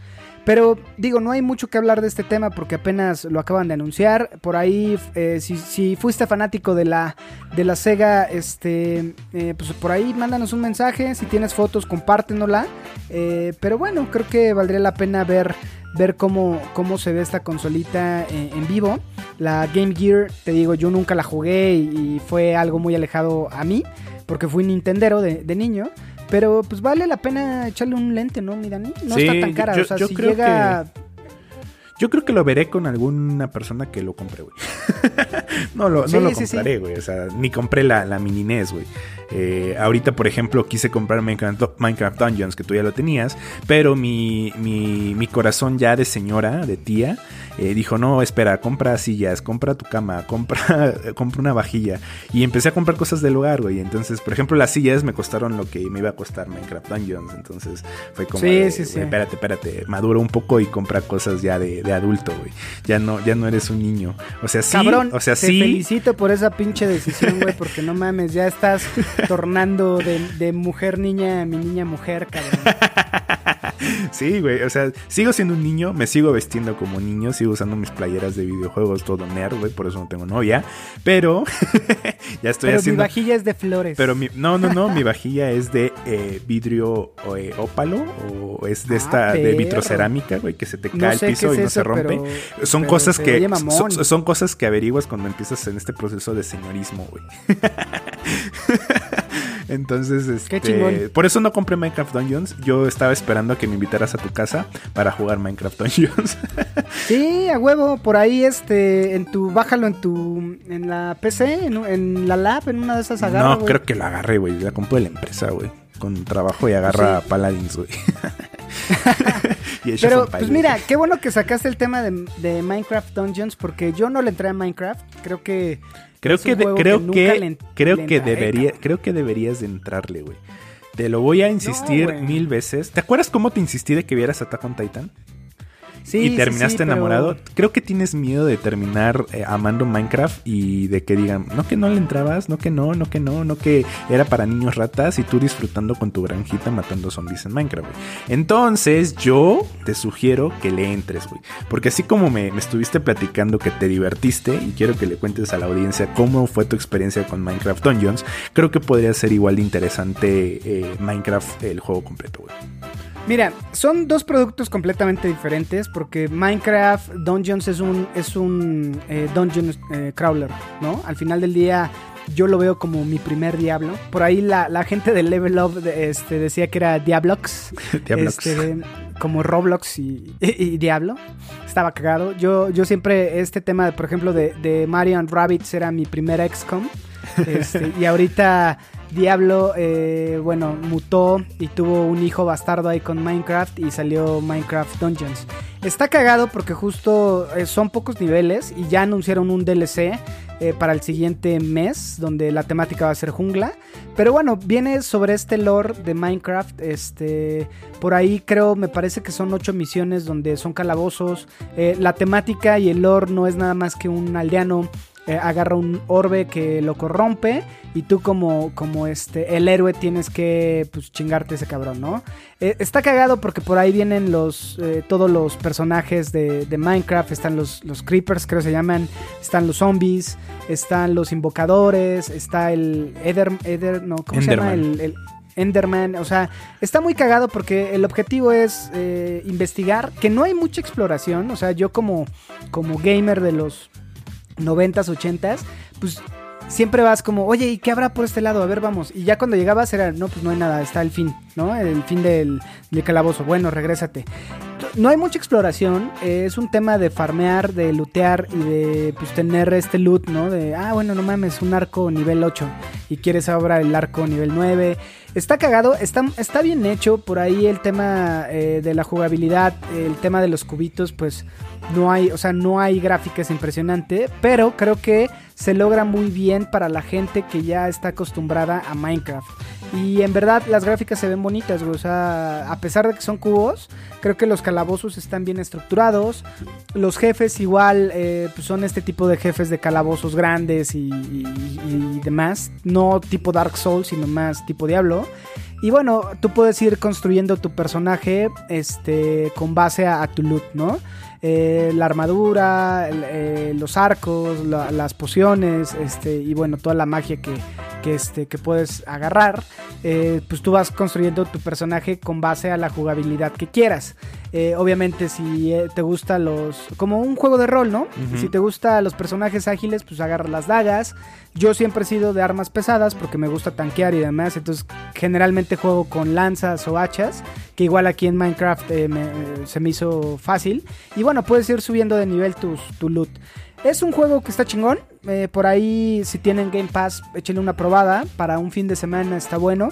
S4: Pero digo, no hay mucho que hablar de este tema porque apenas lo acaban de anunciar. Por ahí, eh, si, fuiste fanático de la, de la Sega, este, eh, pues por ahí mándanos un mensaje. Si tienes fotos, compártenosla. Eh, pero bueno, creo que valdría la pena ver, ver cómo, cómo se ve esta consolita en vivo. La Game Gear, te digo, yo nunca la jugué y, fue algo muy alejado a mí porque fui Nintendero de, de niño. Pero pues vale la pena echarle un lente, ¿no, mi Dani? No
S3: Sí,
S4: está tan cara.
S3: yo-
S4: o sea,
S3: yo
S4: si
S3: creo
S4: llega.
S3: Yo creo que lo veré con alguna persona que lo compre, güey. no lo,
S4: Sí,
S3: no lo
S4: sí.
S3: compraré, güey. O sea, ni compré la, la mini NES, güey. Eh, ahorita, por ejemplo, quise comprar Minecraft, Minecraft Dungeons, que tú ya lo tenías, pero mi, mi, mi corazón ya de señora, de tía, eh, dijo, no, espera, compra sillas, compra tu cama, compra, compra una vajilla. Y empecé a comprar cosas del hogar, güey. Entonces, por ejemplo, las sillas me costaron lo que me iba a costar Minecraft Dungeons. Entonces, fue como,
S4: Sí,
S3: de,
S4: sí, sí.
S3: "Güey, espérate, espérate, madura un poco y compra cosas ya de, de adulto, güey. Ya no, ya no eres un niño. O sea, sí,
S4: Cabrón,
S3: o sea,
S4: te
S3: sí.
S4: felicito por esa pinche decisión, güey, porque no mames, ya estás tornando de, de mujer niña a mi niña mujer, cabrón.
S3: Sí, güey, o sea, sigo siendo un niño, me sigo vestiendo como niño, sigo usando mis playeras de videojuegos todo nerd, güey, por eso no tengo novia, pero ya estoy
S4: Pero mi vajilla es de flores.
S3: Pero mi, no, no, no, mi vajilla es de eh, vidrio eh, ópalo o es de
S4: Ah,
S3: esta, de vitrocerámica, güey, que se te cae
S4: sé qué
S3: piso
S4: es
S3: y no
S4: eso,
S3: se rompe.
S4: pero-
S3: son
S4: pero
S3: cosas que son, son cosas que averiguas cuando empiezas en este proceso de señorismo, güey. Entonces, este,
S4: chingón.
S3: por eso no compré Minecraft Dungeons. Yo estaba esperando a que me invitaras a tu casa para jugar Minecraft Dungeons.
S4: Sí, a huevo, por ahí este, en tu, bájalo en tu, en la PC, en, en la lab, en una de esas agarra,
S3: no, creo que la agarré, güey. La compré de la empresa, güey. Con trabajo y agarra
S4: Sí.
S3: Paladins, güey.
S4: Pero, pues mira, qué bueno que sacaste el tema de, de Minecraft Dungeons, porque yo no le entré a Minecraft, creo que...
S3: Creo
S4: es
S3: que de- creo que,
S4: le
S3: creo
S4: le
S3: que debería creo que deberías de entrarle, güey. Te lo voy a insistir mil veces. ¿Te acuerdas cómo te insistí de que vieras Attack on Titan?
S4: Sí,
S3: y terminaste
S4: sí,
S3: enamorado. Creo que tienes miedo de terminar eh, amando Minecraft y de que digan, no que no le entrabas, no que no, no que no, no que era para niños ratas y tú disfrutando con tu granjita matando zombies en Minecraft, güey. Entonces yo te sugiero que le entres, güey. Porque así como me, me estuviste platicando que te divertiste y quiero que le cuentes a la audiencia cómo fue tu experiencia con Minecraft Dungeons, creo que podría ser igual de interesante eh, Minecraft el juego completo, güey.
S4: Mira, son dos productos completamente diferentes porque Minecraft Dungeons es un, es un eh, dungeon eh, crawler, ¿no? Al final del día yo lo veo como mi primer Diablo. Por ahí la, la gente de Level Up de- este, decía que era Diablox.
S3: Diablox.
S4: Este, como Roblox y, y- y Diablo. Estaba cagado. Yo, yo siempre, este tema, por ejemplo, de, de Mario and Rabbids era mi primer XCOM. Este, y ahorita Diablo, eh, bueno, mutó y tuvo un hijo bastardo ahí con Minecraft y salió Minecraft Dungeons. Está cagado porque justo eh, son pocos niveles y ya anunciaron un DLC eh, para el siguiente mes donde la temática va a ser jungla. Pero bueno, viene sobre este lore de Minecraft. Este, por ahí creo, me parece que son ocho misiones donde son calabozos. La temática y el lore no es nada más que un aldeano eh, agarra un orbe que lo corrompe y tú como, como este, el héroe tienes que pues, chingarte ese cabrón, ¿no? Eh, está cagado porque por ahí vienen los eh, todos los personajes de, de Minecraft, están los, los creepers creo que se llaman, están los zombies, están los invocadores, está el Eder, Eder no, ¿cómo se llama?
S3: Enderman.
S4: El, el Enderman, o sea, está muy cagado porque el objetivo es eh, investigar, que no hay mucha exploración, o sea, yo como, como gamer de los 90s, 80s, pues siempre vas como, oye, ¿y qué habrá por este lado? A ver, vamos. Y ya cuando llegabas era, no, pues no hay nada, está el fin, ¿no? El fin del, del calabozo. Bueno, regrésate. No hay mucha exploración, es un tema de farmear, de lootear y de pues tener este loot, ¿no? De, ah, bueno, no mames, un arco nivel 8 y quieres ahora el arco nivel 9. Está cagado, está, está bien hecho, por ahí el tema eh, de la jugabilidad, el tema de los cubitos, pues no hay, o sea, no hay gráficas impresionante, pero creo que se logra muy bien para la gente que ya está acostumbrada a Minecraft. Y en verdad las gráficas se ven bonitas, güey. O sea, a pesar de que son cubos, creo que los calabozos están bien estructurados. Los jefes igual eh, pues son este tipo de jefes de calabozos grandes y, y- demás. No tipo Dark Souls, sino más tipo Diablo. Y bueno, tú puedes ir construyendo tu personaje este, con base a, a tu loot, ¿no? Eh, la armadura, eh, los arcos, la- las pociones, este, y bueno, toda la magia que, que, este, que puedes agarrar, eh, pues tú vas construyendo tu personaje con base a la jugabilidad que quieras. Eh, obviamente si eh, te gusta los... como un juego de rol, ¿no? Si te gusta los personajes ágiles, pues agarra las dagas. Yo siempre he sido de armas pesadas porque me gusta tanquear y demás, entonces generalmente juego con lanzas o hachas, que igual aquí en Minecraft eh, me- se me hizo fácil. Y bueno, puedes ir subiendo de nivel tus, tu loot. Es un juego que está chingón. eh, por ahí, si tienen Game Pass, échenle una probada. Para un fin de semana está bueno.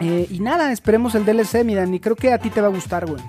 S4: Eh, y nada, esperemos el DLC, mi Dani. Creo que a ti te va a gustar, güey.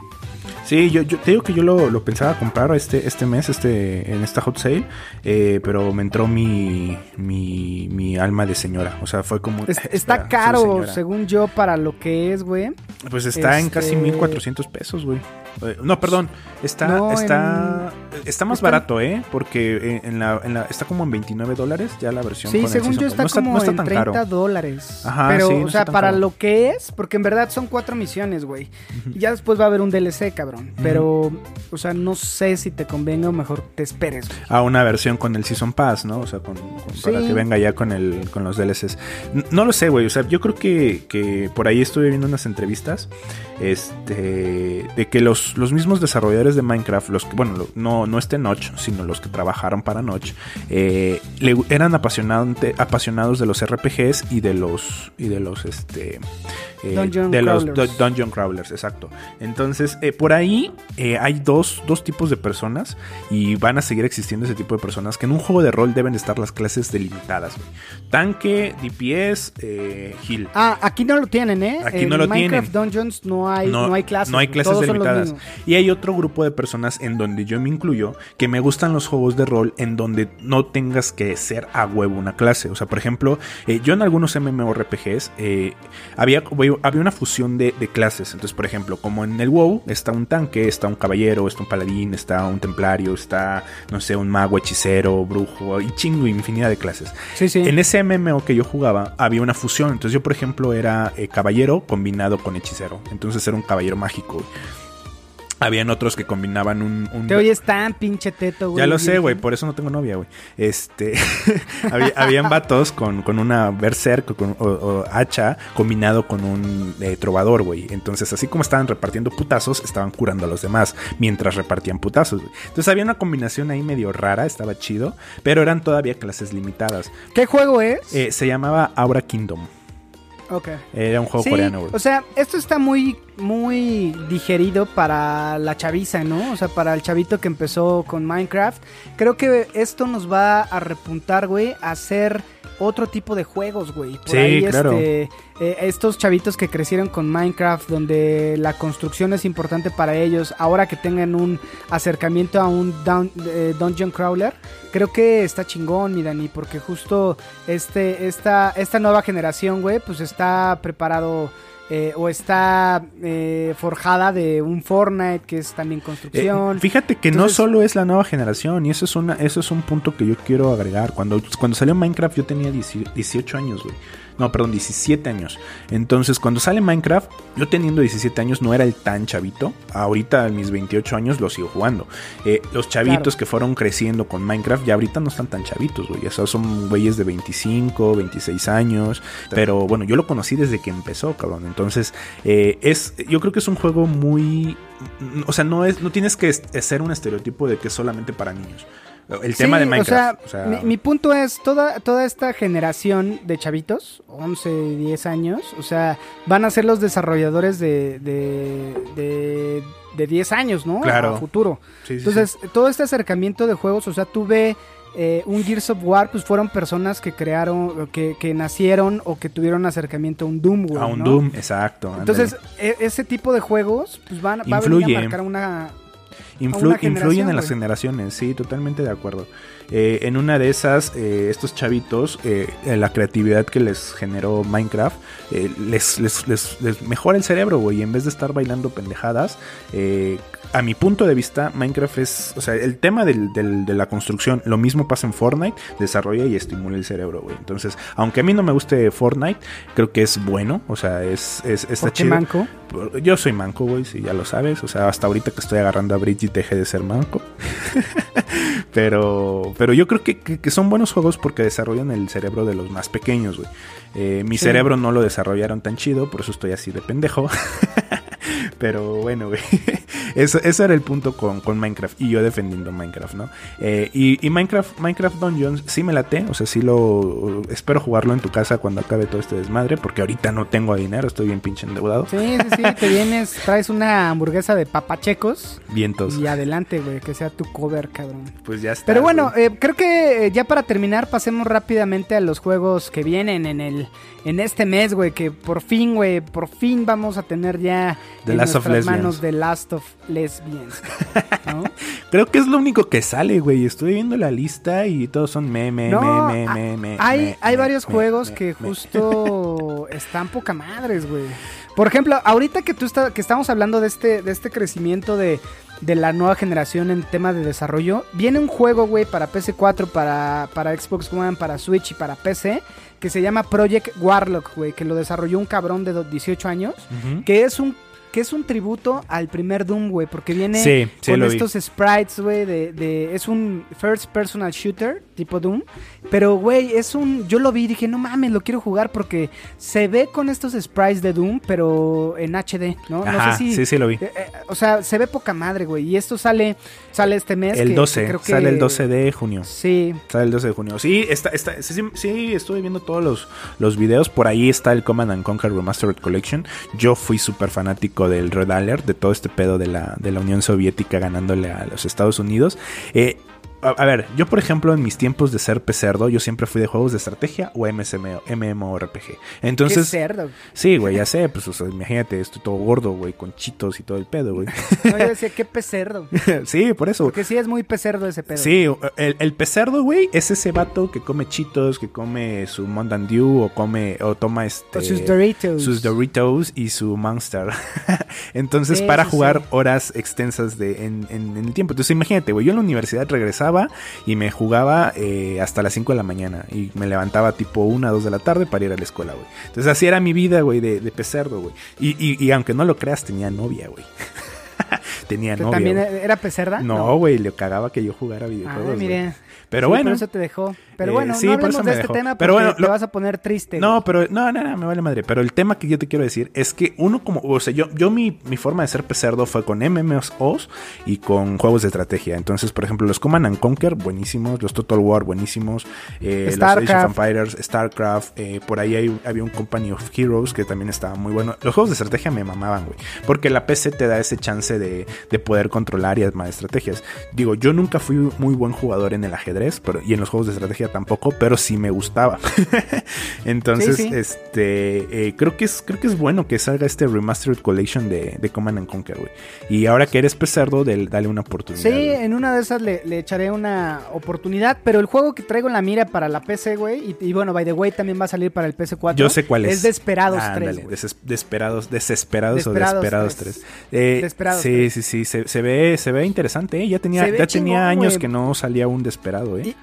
S3: Sí, yo, yo te digo que yo lo, lo pensaba comprar este, este mes, este, en esta hot sale, eh, pero me entró mi, mi, mi alma de señora. O sea, fue como...
S4: Es-
S3: "Eh,
S4: está caro,
S3: señora".
S4: según yo, para lo que es, güey.
S3: Pues está en
S4: Este-
S3: casi 1400 pesos, güey. Eh, No, perdón, está,
S4: No,
S3: está, está más
S4: está
S3: barato, ¿eh? Porque en la, en la- está como en 29 dólares ya la versión
S4: Sí,
S3: con
S4: según yo está
S3: no
S4: como
S3: no
S4: en
S3: tan
S4: 30
S3: caro.
S4: dólares.
S3: Ajá,
S4: Pero,
S3: sí,
S4: o sea, para
S3: caro.
S4: lo que es, porque en verdad son cuatro misiones, güey. Y ya después va a haber un DLC, cabrón. Pero, o sea, no sé si te convenga o mejor te esperes, güey.
S3: a una versión con el Season Pass, ¿no? O sea, con, con- para que venga ya con el con los DLCs. No lo sé, güey. O sea, yo creo que, que por ahí estuve viendo unas entrevistas este de que los, los mismos desarrolladores de Minecraft, los que, bueno, no, no este Notch, sino los que trabajaron para Notch, eh, eran apasionante- apasionados de los RPGs y de los y de los este eh,
S4: Dungeon
S3: de los
S4: crawlers.
S3: du- dungeon crawlers, exacto. Entonces, eh, por ahí eh, hay dos, dos tipos de personas y van a seguir existiendo ese tipo de personas que en un juego de rol deben estar las clases delimitadas. Tanque, DPS, heal.
S4: Ah, aquí no lo tienen, ¿eh?
S3: Aquí
S4: en
S3: no lo
S4: Minecraft
S3: tienen.
S4: Dungeons no hay, no, hay clases.
S3: no hay clases
S4: los
S3: delimitadas. Y hay otro grupo de personas en donde yo me incluyo que me gustan los juegos de rol en donde no tengas que ser a huevo una clase. O sea, por ejemplo, yo en algunos MMORPGs eh, había, había una fusión de, de clases. Entonces, por ejemplo, como en el WoW está un tanque, está un caballero, está un paladín, está un templario, está, no sé, un mago, hechicero, brujo y chingo, infinidad de clases.
S4: Sí, sí.
S3: En ese MMO que yo jugaba había una fusión. Entonces yo, por ejemplo, era eh, caballero combinado con hechicero. Entonces era un caballero mágico. Habían otros que combinaban un... un-
S4: Te oyes tan pinche teto, güey.
S3: ya lo sé, güey, por eso no tengo novia, güey. Este, había- habían vatos con, con una berserk con, o, o hacha combinado con un eh, trovador, güey. Entonces, así como estaban repartiendo putazos, estaban curando a los demás mientras repartían putazos, güey. Entonces había una combinación ahí medio rara, estaba chido, pero eran todavía clases limitadas.
S4: ¿Qué juego es?
S3: Eh, se llamaba Aura Kingdom.
S4: ok.
S3: Era un juego
S4: Sí,
S3: coreano, güey.
S4: o sea, esto está muy, muy digerido para la chaviza, ¿no? O sea, para el chavito que empezó con Minecraft. Creo que esto nos va a repuntar, güey, a hacer otro tipo de juegos, güey. Por
S3: Sí,
S4: ahí,
S3: claro.
S4: este, eh, estos chavitos que crecieron con Minecraft, donde la construcción es importante para ellos, ahora que tengan un acercamiento a un down- eh, dungeon crawler, creo que está chingón, mi Dani, porque justo este, esta, esta nueva generación, güey, pues está preparado eh, o está eh, forjada de un Fortnite, que es también
S3: Eh,
S4: construcción.
S3: fíjate que no solo es la nueva generación, y eso es una, eso es un punto que yo quiero agregar. Cuando, cuando salió Minecraft yo tenía 18 18 años, güey. No, perdón, 17 años. Entonces, cuando sale Minecraft, yo teniendo 17 años no era el tan chavito. Ahorita a mis 28 años lo sigo jugando. Eh, los chavitos
S4: Claro.
S3: que fueron creciendo con Minecraft ya ahorita no están tan chavitos, güey. O sea, son güeyes de 25, 26 años. Pero bueno, yo lo conocí desde que empezó, cabrón. Entonces, eh, es, yo creo que es un juego muy... O sea, no, es, no tienes que ser un estereotipo de que es solamente para niños. El tema
S4: Sí,
S3: de Minecraft.
S4: O sea, mi, mi punto es, toda, toda esta generación de chavitos, 11, 10 años, o sea, van a ser los desarrolladores de, de, de, de 10 años, ¿no?
S3: Claro.
S4: A futuro.
S3: Sí, sí,
S4: Entonces, todo este acercamiento de juegos, o sea, tuve eh, un Gears of War, pues fueron personas que crearon, que, que nacieron o que tuvieron acercamiento a un Doom, güey,
S3: A un
S4: ¿no?
S3: Doom, exacto.
S4: Entonces,
S3: ándale.
S4: e- ese tipo de juegos, pues van, va a venir a marcar una...
S3: Influ- influyen en las
S4: güey.
S3: generaciones, sí, totalmente de acuerdo. Eh, en una de esas, eh, estos chavitos, eh, la creatividad que les generó Minecraft, les, les, les- les mejora el cerebro, güey. En vez de estar bailando pendejadas, eh, a mi punto de vista, Minecraft es, o sea, el tema del- del- de la construcción, lo mismo pasa en Fortnite, desarrolla y estimula el cerebro, güey. Entonces, aunque a mí no me guste Fortnite, creo que es bueno, o sea, es, es está
S4: ¿Por qué
S3: chido.
S4: manco?
S3: Yo soy manco, güey, si ya lo sabes. O sea, hasta ahorita que estoy agarrando a Bridget dejé de ser manco. pero, pero yo creo que, que- que son buenos juegos porque desarrollan el cerebro de los más pequeños, güey. Eh, mi
S4: Sí.
S3: cerebro no lo desarrollaron tan chido, por eso estoy así de pendejo. Pero bueno, güey. Eso, eso era el punto con, con Minecraft. Y yo defendiendo Minecraft, ¿no? Eh, y, y Minecraft, Minecraft Dungeons sí me late. O sea, sí lo. Espero jugarlo en tu casa cuando acabe todo este desmadre. Porque ahorita no tengo dinero. Estoy bien pinche endeudado.
S4: Sí, sí, sí, te vienes, traes una hamburguesa de papachecos
S3: Vientos.
S4: y adelante, güey, que sea tu cover, cabrón.
S3: Pues ya está.
S4: Pero bueno, eh, creo que eh, ya para terminar pasemos rápidamente a los juegos que vienen en el en este mes, güey, que por fin, güey, por fin vamos a tener ya
S3: The
S4: en
S3: Last of Lesbians.
S4: manos The Last of Lesbians, ¿no?
S3: Creo que es lo único que sale, güey. Estoy viendo la lista y todos son meme,
S4: No,
S3: meme,
S4: a-
S3: meme.
S4: hay,
S3: me,
S4: hay
S3: me,
S4: varios
S3: me,
S4: juegos
S3: me,
S4: que
S3: me.
S4: justo están poca madres, güey. Por ejemplo, ahorita que tú está- que estamos hablando de este, de este crecimiento de, de la nueva generación en tema de desarrollo, viene un juego, güey, para PC4, para, para Xbox One, para Switch y para PC, que se llama Project Warlock, güey, que lo desarrolló un cabrón de do- 18 años, que es un que es un tributo al primer Doom, güey, porque viene
S3: Sí, sí,
S4: con
S3: vi.
S4: estos sprites, güey, de, de- es un first personal shooter tipo Doom, pero güey, es un yo lo vi y dije, "No mames, lo quiero jugar porque se ve con estos sprites de Doom, pero en HD, ¿no?
S3: Ajá,
S4: no sé si
S3: sí, sí lo vi.
S4: eh, eh, o sea, se ve poca madre, güey, y esto sale sale este mes
S3: El
S4: que-
S3: 12,
S4: que creo que-
S3: sale el 12 de junio.
S4: Sí,
S3: Sale el 12 de junio. Sí, está, está, sí, sí, sí, estuve viendo todos los, los videos. Por ahí está el Command and Conquer Remastered Collection. Yo fui súper fanático del Red Alert, de todo este pedo de la, de la Unión Soviética ganándole a los Estados Unidos. Eh, a, a ver, yo por ejemplo en mis tiempos de ser pecerdo, yo siempre fui de juegos de estrategia o MSM, MMORPG.
S4: qué
S3: Entonces,
S4: cerdo.
S3: sí, güey, ya sé, pues o sea, imagínate, estoy todo gordo, güey, con chitos y todo el pedo, güey.
S4: No, yo decía, qué pecerdo.
S3: sí, por eso.
S4: Porque sí es muy pecerdo ese pedo.
S3: Sí, el, el pecerdo, güey, es ese vato que come chitos, que come su Mountain Dew o come o toma este
S4: O sus Doritos.
S3: sus Doritos y su Monster. Entonces,
S4: Sí,
S3: para jugar
S4: sí.
S3: horas extensas de en, en- en el tiempo. Entonces, imagínate, güey, yo en la universidad regresaba y me jugaba eh, hasta las 5 de la mañana y me levantaba tipo 1 2 de la tarde para ir a la escuela, güey. Entonces, así era mi vida, güey, de, de pecerdo, güey. Y, y, y aunque no lo creas, tenía novia, güey. tenía
S4: ¿Que
S3: novia.
S4: ¿También era pecerda?
S3: No, güey, le cagaba que yo jugara
S4: Ah,
S3: videojuegos.
S4: mire.
S3: Pero
S4: Sí,
S3: bueno.
S4: Por eso te dejó. Pero
S3: Eh,
S4: bueno,
S3: sí,
S4: no
S3: por
S4: hablemos
S3: eso
S4: de este
S3: dejó.
S4: tema porque
S3: Pero bueno,
S4: te
S3: lo-
S4: vas a poner triste.
S3: No, pero no, no, no, me vale madre. Pero el tema que yo te quiero decir es que uno como, o sea, yo, yo mi, mi forma de ser pecerdo fue con MMOs y con juegos de estrategia. Entonces, por ejemplo, los Command and Conquer, buenísimos, los Total War, buenísimos, eh, los Age of
S4: Starcraft.
S3: Empires, Starcraft, eh, por ahí hay- había un Company of Heroes que también estaba muy bueno. Los juegos de estrategia me mamaban, güey, porque la PC te da ese chance de, de poder controlar y armar estrategias. Digo, yo nunca fui muy buen jugador en el ajedrez pero, y en los juegos de estrategia tampoco, pero sí me gustaba. Entonces,
S4: Sí, sí.
S3: este, eh, creo que es, creo que es bueno que salga este remastered collection de, de Command and Conquer, güey. Y ahora que eres pecerdo, del- dale una oportunidad.
S4: Sí,
S3: güey.
S4: en una de esas le, le echaré una oportunidad, pero el juego que traigo en la mira para la PC, güey, y, y bueno, by the way, también va a salir para el PS4.
S3: Yo sé cuál es.
S4: Es Desperados
S3: Ah,
S4: 3,
S3: ándale,
S4: güey.
S3: deses- desesperados, desesperados, o
S4: Desperados
S3: desesperados
S4: 3.
S3: 3. Eh,
S4: Desperados
S3: sí,
S4: 3.
S3: sí, sí, se, se ve, se ve interesante, ¿eh? Ya tenía, ya tenía
S4: chingón,
S3: años
S4: güey.
S3: que no salía un desesperado, ¿eh?
S4: Y-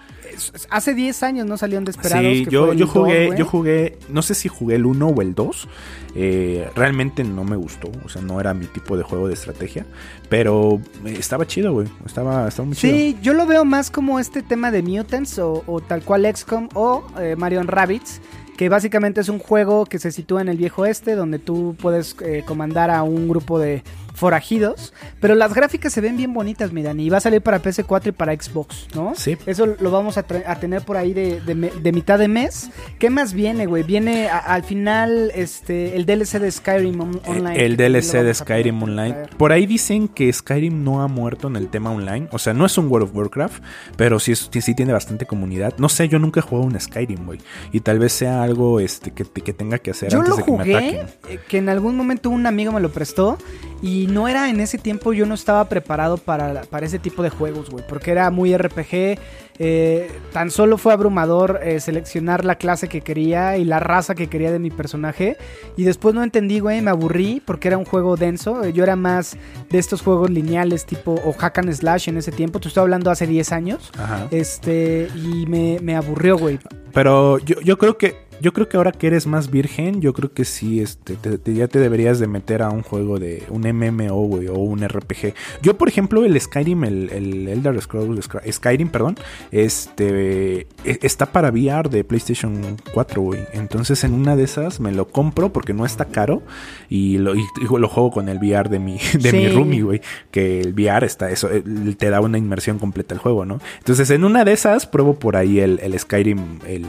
S4: Hace 10 años no salieron Desperados.
S3: Sí,
S4: que
S3: yo, yo
S4: 2,
S3: jugué, yo jugué, no sé si jugué el 1 o el 2. eh, realmente no me gustó, o sea, no era mi tipo de juego de estrategia, pero estaba chido, güey. Estaba, estaba muy chido.
S4: Sí, yo lo veo más como este tema de Mutants o, o tal cual XCOM o eh, Mario Rabbits, que básicamente es un juego que se sitúa en el viejo este, donde tú puedes eh, comandar a un grupo de forajidos, pero las gráficas se ven bien bonitas, miran, y va a salir para PS4 y para Xbox, ¿no?
S3: Sí.
S4: Eso lo vamos a, tener por ahí de, de me- de mitad de mes. ¿Qué más viene, güey? Viene a- al final este el DLC de Skyrim on- Online.
S3: El DLC de Skyrim Online. Por ahí dicen que Skyrim no ha muerto en el tema online. O sea, no es un World of Warcraft, pero sí, es- sí, sí tiene bastante comunidad. No sé, yo nunca he jugado un Skyrim, güey. Y tal vez sea algo este, que, que tenga que hacer
S4: Yo
S3: antes
S4: lo
S3: de que me
S4: jugué,
S3: ataquen.
S4: eh, que en algún momento un amigo me lo prestó y no era en ese tiempo, yo no estaba preparado para, para ese tipo de juegos, güey, porque era muy RPG, eh, tan solo fue abrumador eh, seleccionar la clase que quería y la raza que quería de mi personaje y después no entendí, güey, me aburrí porque era un juego denso, eh, yo era más de estos juegos lineales tipo o hack and slash en ese tiempo, te estoy hablando hace 10 años,
S3: Ajá.
S4: este, y me, me aburrió, güey.
S3: Pero yo, yo creo que yo creo que ahora que eres más virgen, yo creo que sí, este, te- te- ya te deberías de meter a un juego de un MMO, güey, o un RPG. Yo, por ejemplo, el Skyrim, el, el Elder Scrolls Sky- Skyrim, perdón, este, e- está para VR de PlayStation 4, güey. Entonces, en una de esas me lo compro porque no está caro y lo, y- y lo juego con el VR de mi, de mi roomie, güey. Que el VR está, eso, eh, te da una inmersión completa al juego, ¿no? Entonces, en una de esas, pruebo por ahí el, el Skyrim, el,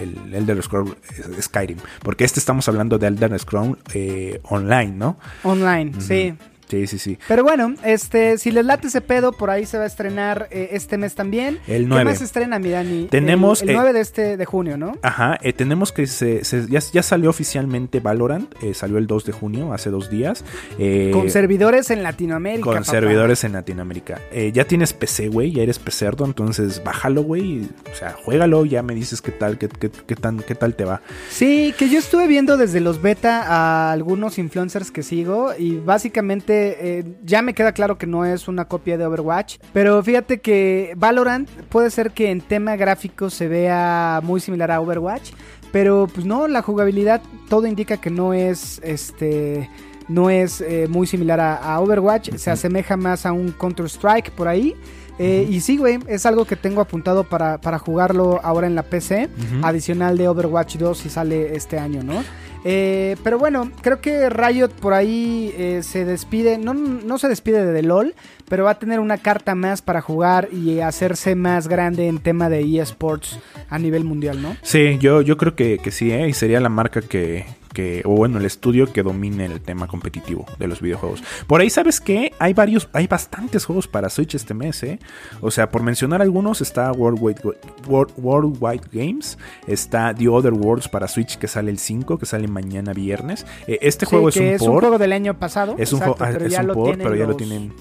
S3: el Elder Scroll eh, Skyrim. Porque este estamos hablando de Elder Scroll eh, online, ¿no?
S4: Online, sí.
S3: Sí, sí, sí.
S4: Pero bueno, este, si les late ese pedo, por ahí se va a estrenar eh, este mes también.
S3: El
S4: ¿Qué
S3: 9.
S4: más se estrena, mi Dani?
S3: Tenemos,
S4: El, el
S3: eh,
S4: 9 de este de junio, ¿no?
S3: Ajá, eh, tenemos que se, se- ya, ya salió oficialmente Valorant, eh, salió el 2 de junio, hace dos días. eh,
S4: Con servidores en Latinoamérica.
S3: con
S4: papá.
S3: servidores en Latinoamérica. Eh, ya tienes PC, güey, ya eres pecerdo, entonces bájalo, güey. O sea, juégalo, ya me dices qué tal, qué, qué, qué tan, qué tal te va.
S4: Sí, que yo estuve viendo desde los beta a algunos influencers que sigo y básicamente eh, ya me queda claro que no es una copia de Overwatch, pero fíjate que Valorant puede ser que en tema gráfico se vea muy similar a Overwatch, pero pues no, la jugabilidad todo indica que no es este no es eh, muy similar a, a Overwatch, se asemeja más a un Counter Strike por ahí. Eh, Y sí, güey, es algo que tengo apuntado para, para jugarlo ahora en la PC, adicional de Overwatch 2 si sale este año, ¿no? Eh, pero bueno, creo que Riot por ahí eh, se despide, no, no se despide de LOL, pero va a tener una carta más para jugar y hacerse más grande en tema de eSports a nivel mundial, ¿no?
S3: Sí, yo, yo creo que, que sí, ¿eh? y sería la marca que, que, o bueno, el estudio que domine el tema competitivo de los videojuegos. Por ahí, ¿sabes qué? Hay varios, hay bastantes juegos para Switch este mes, ¿eh? O sea, por mencionar algunos, está Worldwide, World, Worldwide Games, está The Other Worlds para Switch que sale el 5, que sale mañana viernes. Eh, este
S4: Sí,
S3: juego es
S4: que
S3: un
S4: es un
S3: port.
S4: juego del año pasado.
S3: es un,
S4: exacto,
S3: juego- ah,
S4: pero
S3: es
S4: ya
S3: un
S4: lo
S3: port, pero ya lo tienen.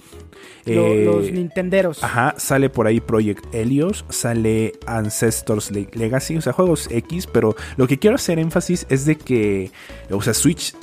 S4: Lo-
S3: eh,
S4: los Nintenderos.
S3: Ajá, sale por ahí Project Helios, sale Ancestors Le- Legacy, o sea, juegos X, pero lo que quiero hacer énfasis es de que, o sea, Switch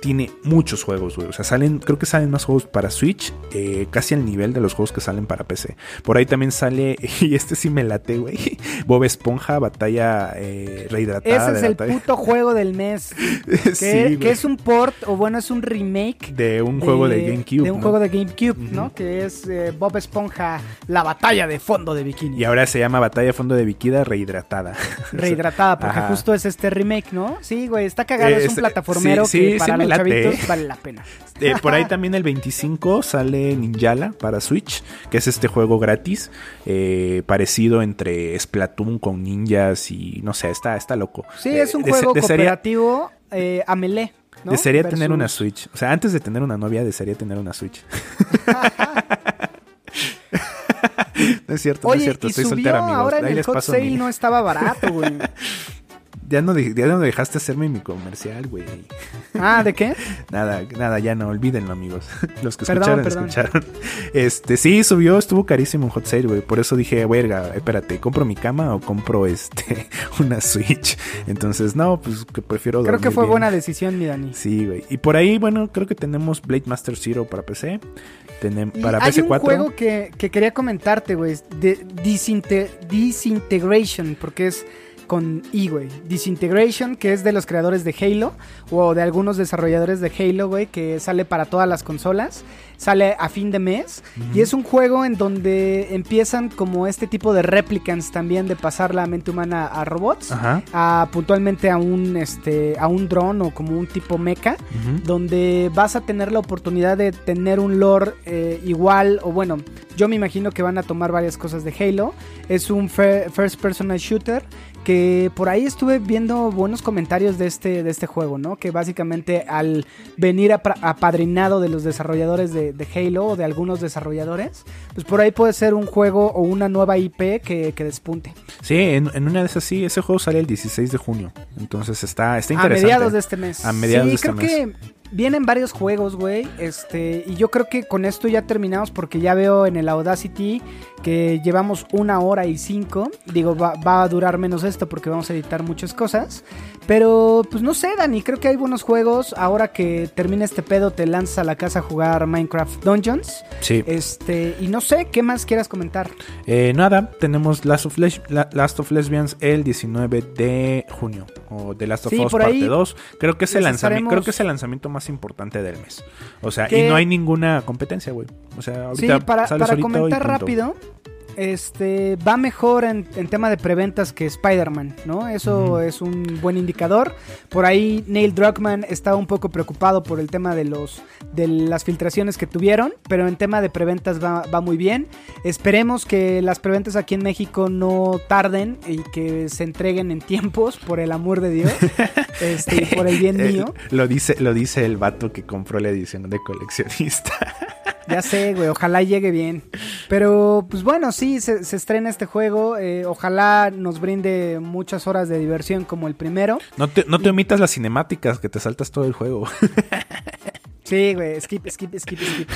S3: tiene muchos juegos, güey. O sea, salen, creo que salen más juegos para Switch, eh, casi al nivel de los juegos que salen para PC. Por ahí también sale, y este sí me late, güey. Bob Esponja, batalla eh, rehidratada.
S4: Ese es
S3: de
S4: el
S3: batalla-
S4: puto juego del mes. Que,
S3: Sí,
S4: que es un port, o bueno, es un remake
S3: de un juego de GameCube.
S4: De un
S3: ¿no?
S4: juego de GameCube,
S3: Ujú.
S4: ¿no? Que es eh, Bob Esponja, la batalla de fondo de bikini.
S3: Y ahora se llama Batalla Fondo de Viquida rehidratada.
S4: Rehidratada, porque
S3: Ajá.
S4: justo es este remake, ¿no? Sí, güey, está cagado,
S3: Eh,
S4: es un plataformero
S3: sí,
S4: que
S3: sí,
S4: para los chavitos vale la pena.
S3: Eh, por ahí también el 25 sale Ninjala para Switch, que es este juego gratis, eh, parecido entre Splatoon con ninjas y no sé, está, está loco.
S4: Sí,
S3: Eh,
S4: es un juego
S3: desearía-
S4: cooperativo eh, a melee, ¿no?
S3: Desearía tener una Switch. O sea, antes de tener una novia, desearía tener una Switch. no es cierto, no es cierto.
S4: y
S3: Estoy
S4: subió
S3: soltera, amigos.
S4: ahora en
S3: Ahí
S4: el
S3: les
S4: hot
S3: paso
S4: sale
S3: mi-
S4: no estaba barato, güey.
S3: Ya no, ya no dejaste hacerme mi comercial, güey.
S4: ah, ¿de qué?
S3: Nada, nada, ya no, olvídenlo, amigos. Los que
S4: Perdón,
S3: escucharon,
S4: perdón.
S3: escucharon. Este, sí, subió, estuvo carísimo en Hot Sale, güey. Por eso dije, verga, espérate, ¿compro mi cama o compro este una Switch? Entonces, no, pues que prefiero
S4: Creo que fue
S3: bien.
S4: buena decisión, mi Dani.
S3: Sí, güey. Y por ahí, bueno, creo que tenemos Blade Master Zero para PC. Tenem-
S4: Y
S3: para
S4: hay
S3: PS4.
S4: un juego que, que quería comentarte, güey. De Disinte- Disintegration, porque es con I, güey. Disintegration, que es de los creadores de Halo, o de algunos desarrolladores de Halo, güey, que sale para todas las consolas. Sale a fin de mes. Y es un juego en donde empiezan como este tipo de replicants también de pasar la mente humana a robots.
S3: Ajá.
S4: A, puntualmente a un este a un dron o como un tipo mecha donde vas a tener la oportunidad de tener un lore eh, igual, o bueno, yo me imagino que van a tomar varias cosas de Halo. Es un first personal shooter que por ahí estuve viendo buenos comentarios de este, de este juego, ¿no? Que básicamente al venir apadrinado de los desarrolladores de, de Halo o de algunos desarrolladores, pues por ahí puede ser un juego o una nueva IP que, que despunte.
S3: Sí, en, en una de esas sí, ese juego sale el 16 de junio. Entonces está, está
S4: A
S3: interesante.
S4: mediados de este mes.
S3: A mediados
S4: sí,
S3: de este
S4: creo
S3: mes.
S4: que vienen varios juegos, güey. Este, y yo creo que con esto ya terminamos porque ya veo en el Audacity que llevamos una hora y cinco. Digo, va, va a durar menos esto porque vamos a editar muchas cosas. Pero, pues no sé, Dani, creo que hay buenos juegos. Ahora que termine este pedo, te lanzas a la casa a jugar Minecraft Dungeons.
S3: Sí.
S4: Este, y no sé, ¿qué más quieras comentar?
S3: Eh, nada, tenemos Last of, Les- La- Last of Lesbians el 19 de junio. O The Last of
S4: Sí,
S3: Us
S4: por
S3: parte
S4: ahí
S3: 2. Creo que es el lanzamiento, creo que es el lanzamiento más importante del mes. O sea, y no hay ninguna competencia, güey. O sea, ahorita
S4: Sí, para,
S3: sale
S4: para comentar rápido, este va mejor en, en tema de preventas que Spider-Man, ¿no? Eso es un buen indicador. Por ahí Neil Druckmann estaba un poco preocupado por el tema de los de las filtraciones que tuvieron, pero en tema de preventas va, va muy bien. Esperemos que las preventas aquí en México no tarden y que se entreguen en tiempos, por el amor de Dios, este, por el bien
S3: Eh,
S4: mío.
S3: lo dice, lo dice el vato que compró la edición de coleccionista.
S4: Ya sé, güey, ojalá llegue bien. Pero, pues bueno, sí, se, se estrena este juego. eh, ojalá nos brinde muchas horas de diversión como el primero.
S3: No te, no te omitas las cinemáticas, que te saltas todo el juego.
S4: Sí, güey, skip, skip, skip, skip.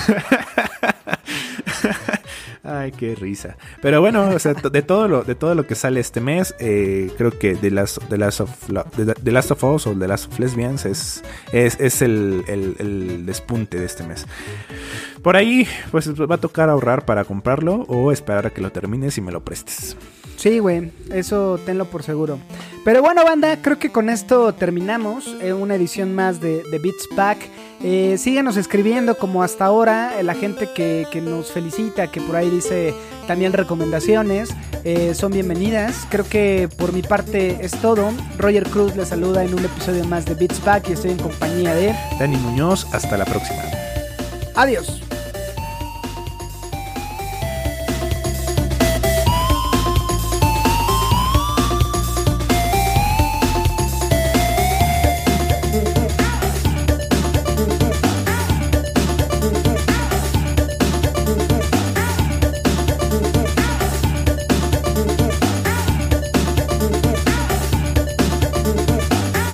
S3: Ay, qué risa. Pero bueno, o sea, de todo lo, de todo lo que sale este mes, eh, creo que The Last, The Last of, La- The- The Last of Us o The Last of Lesbians es, es, es el, el- el despunte de este mes. Por ahí, pues va a tocar ahorrar para comprarlo o esperar a que lo termines y me lo prestes.
S4: Sí, güey, eso tenlo por seguro. Pero bueno, banda, creo que con esto terminamos eh, una edición más de, de Beats Pack. Eh, síganos escribiendo como hasta ahora, eh, la gente que, que nos felicita, que por ahí dice también recomendaciones, eh, son bienvenidas. Creo que por mi parte es todo. Roger Cruz les saluda en un episodio más de Beats Pack y estoy en compañía de...
S3: Dani Muñoz, hasta la próxima.
S4: Adiós.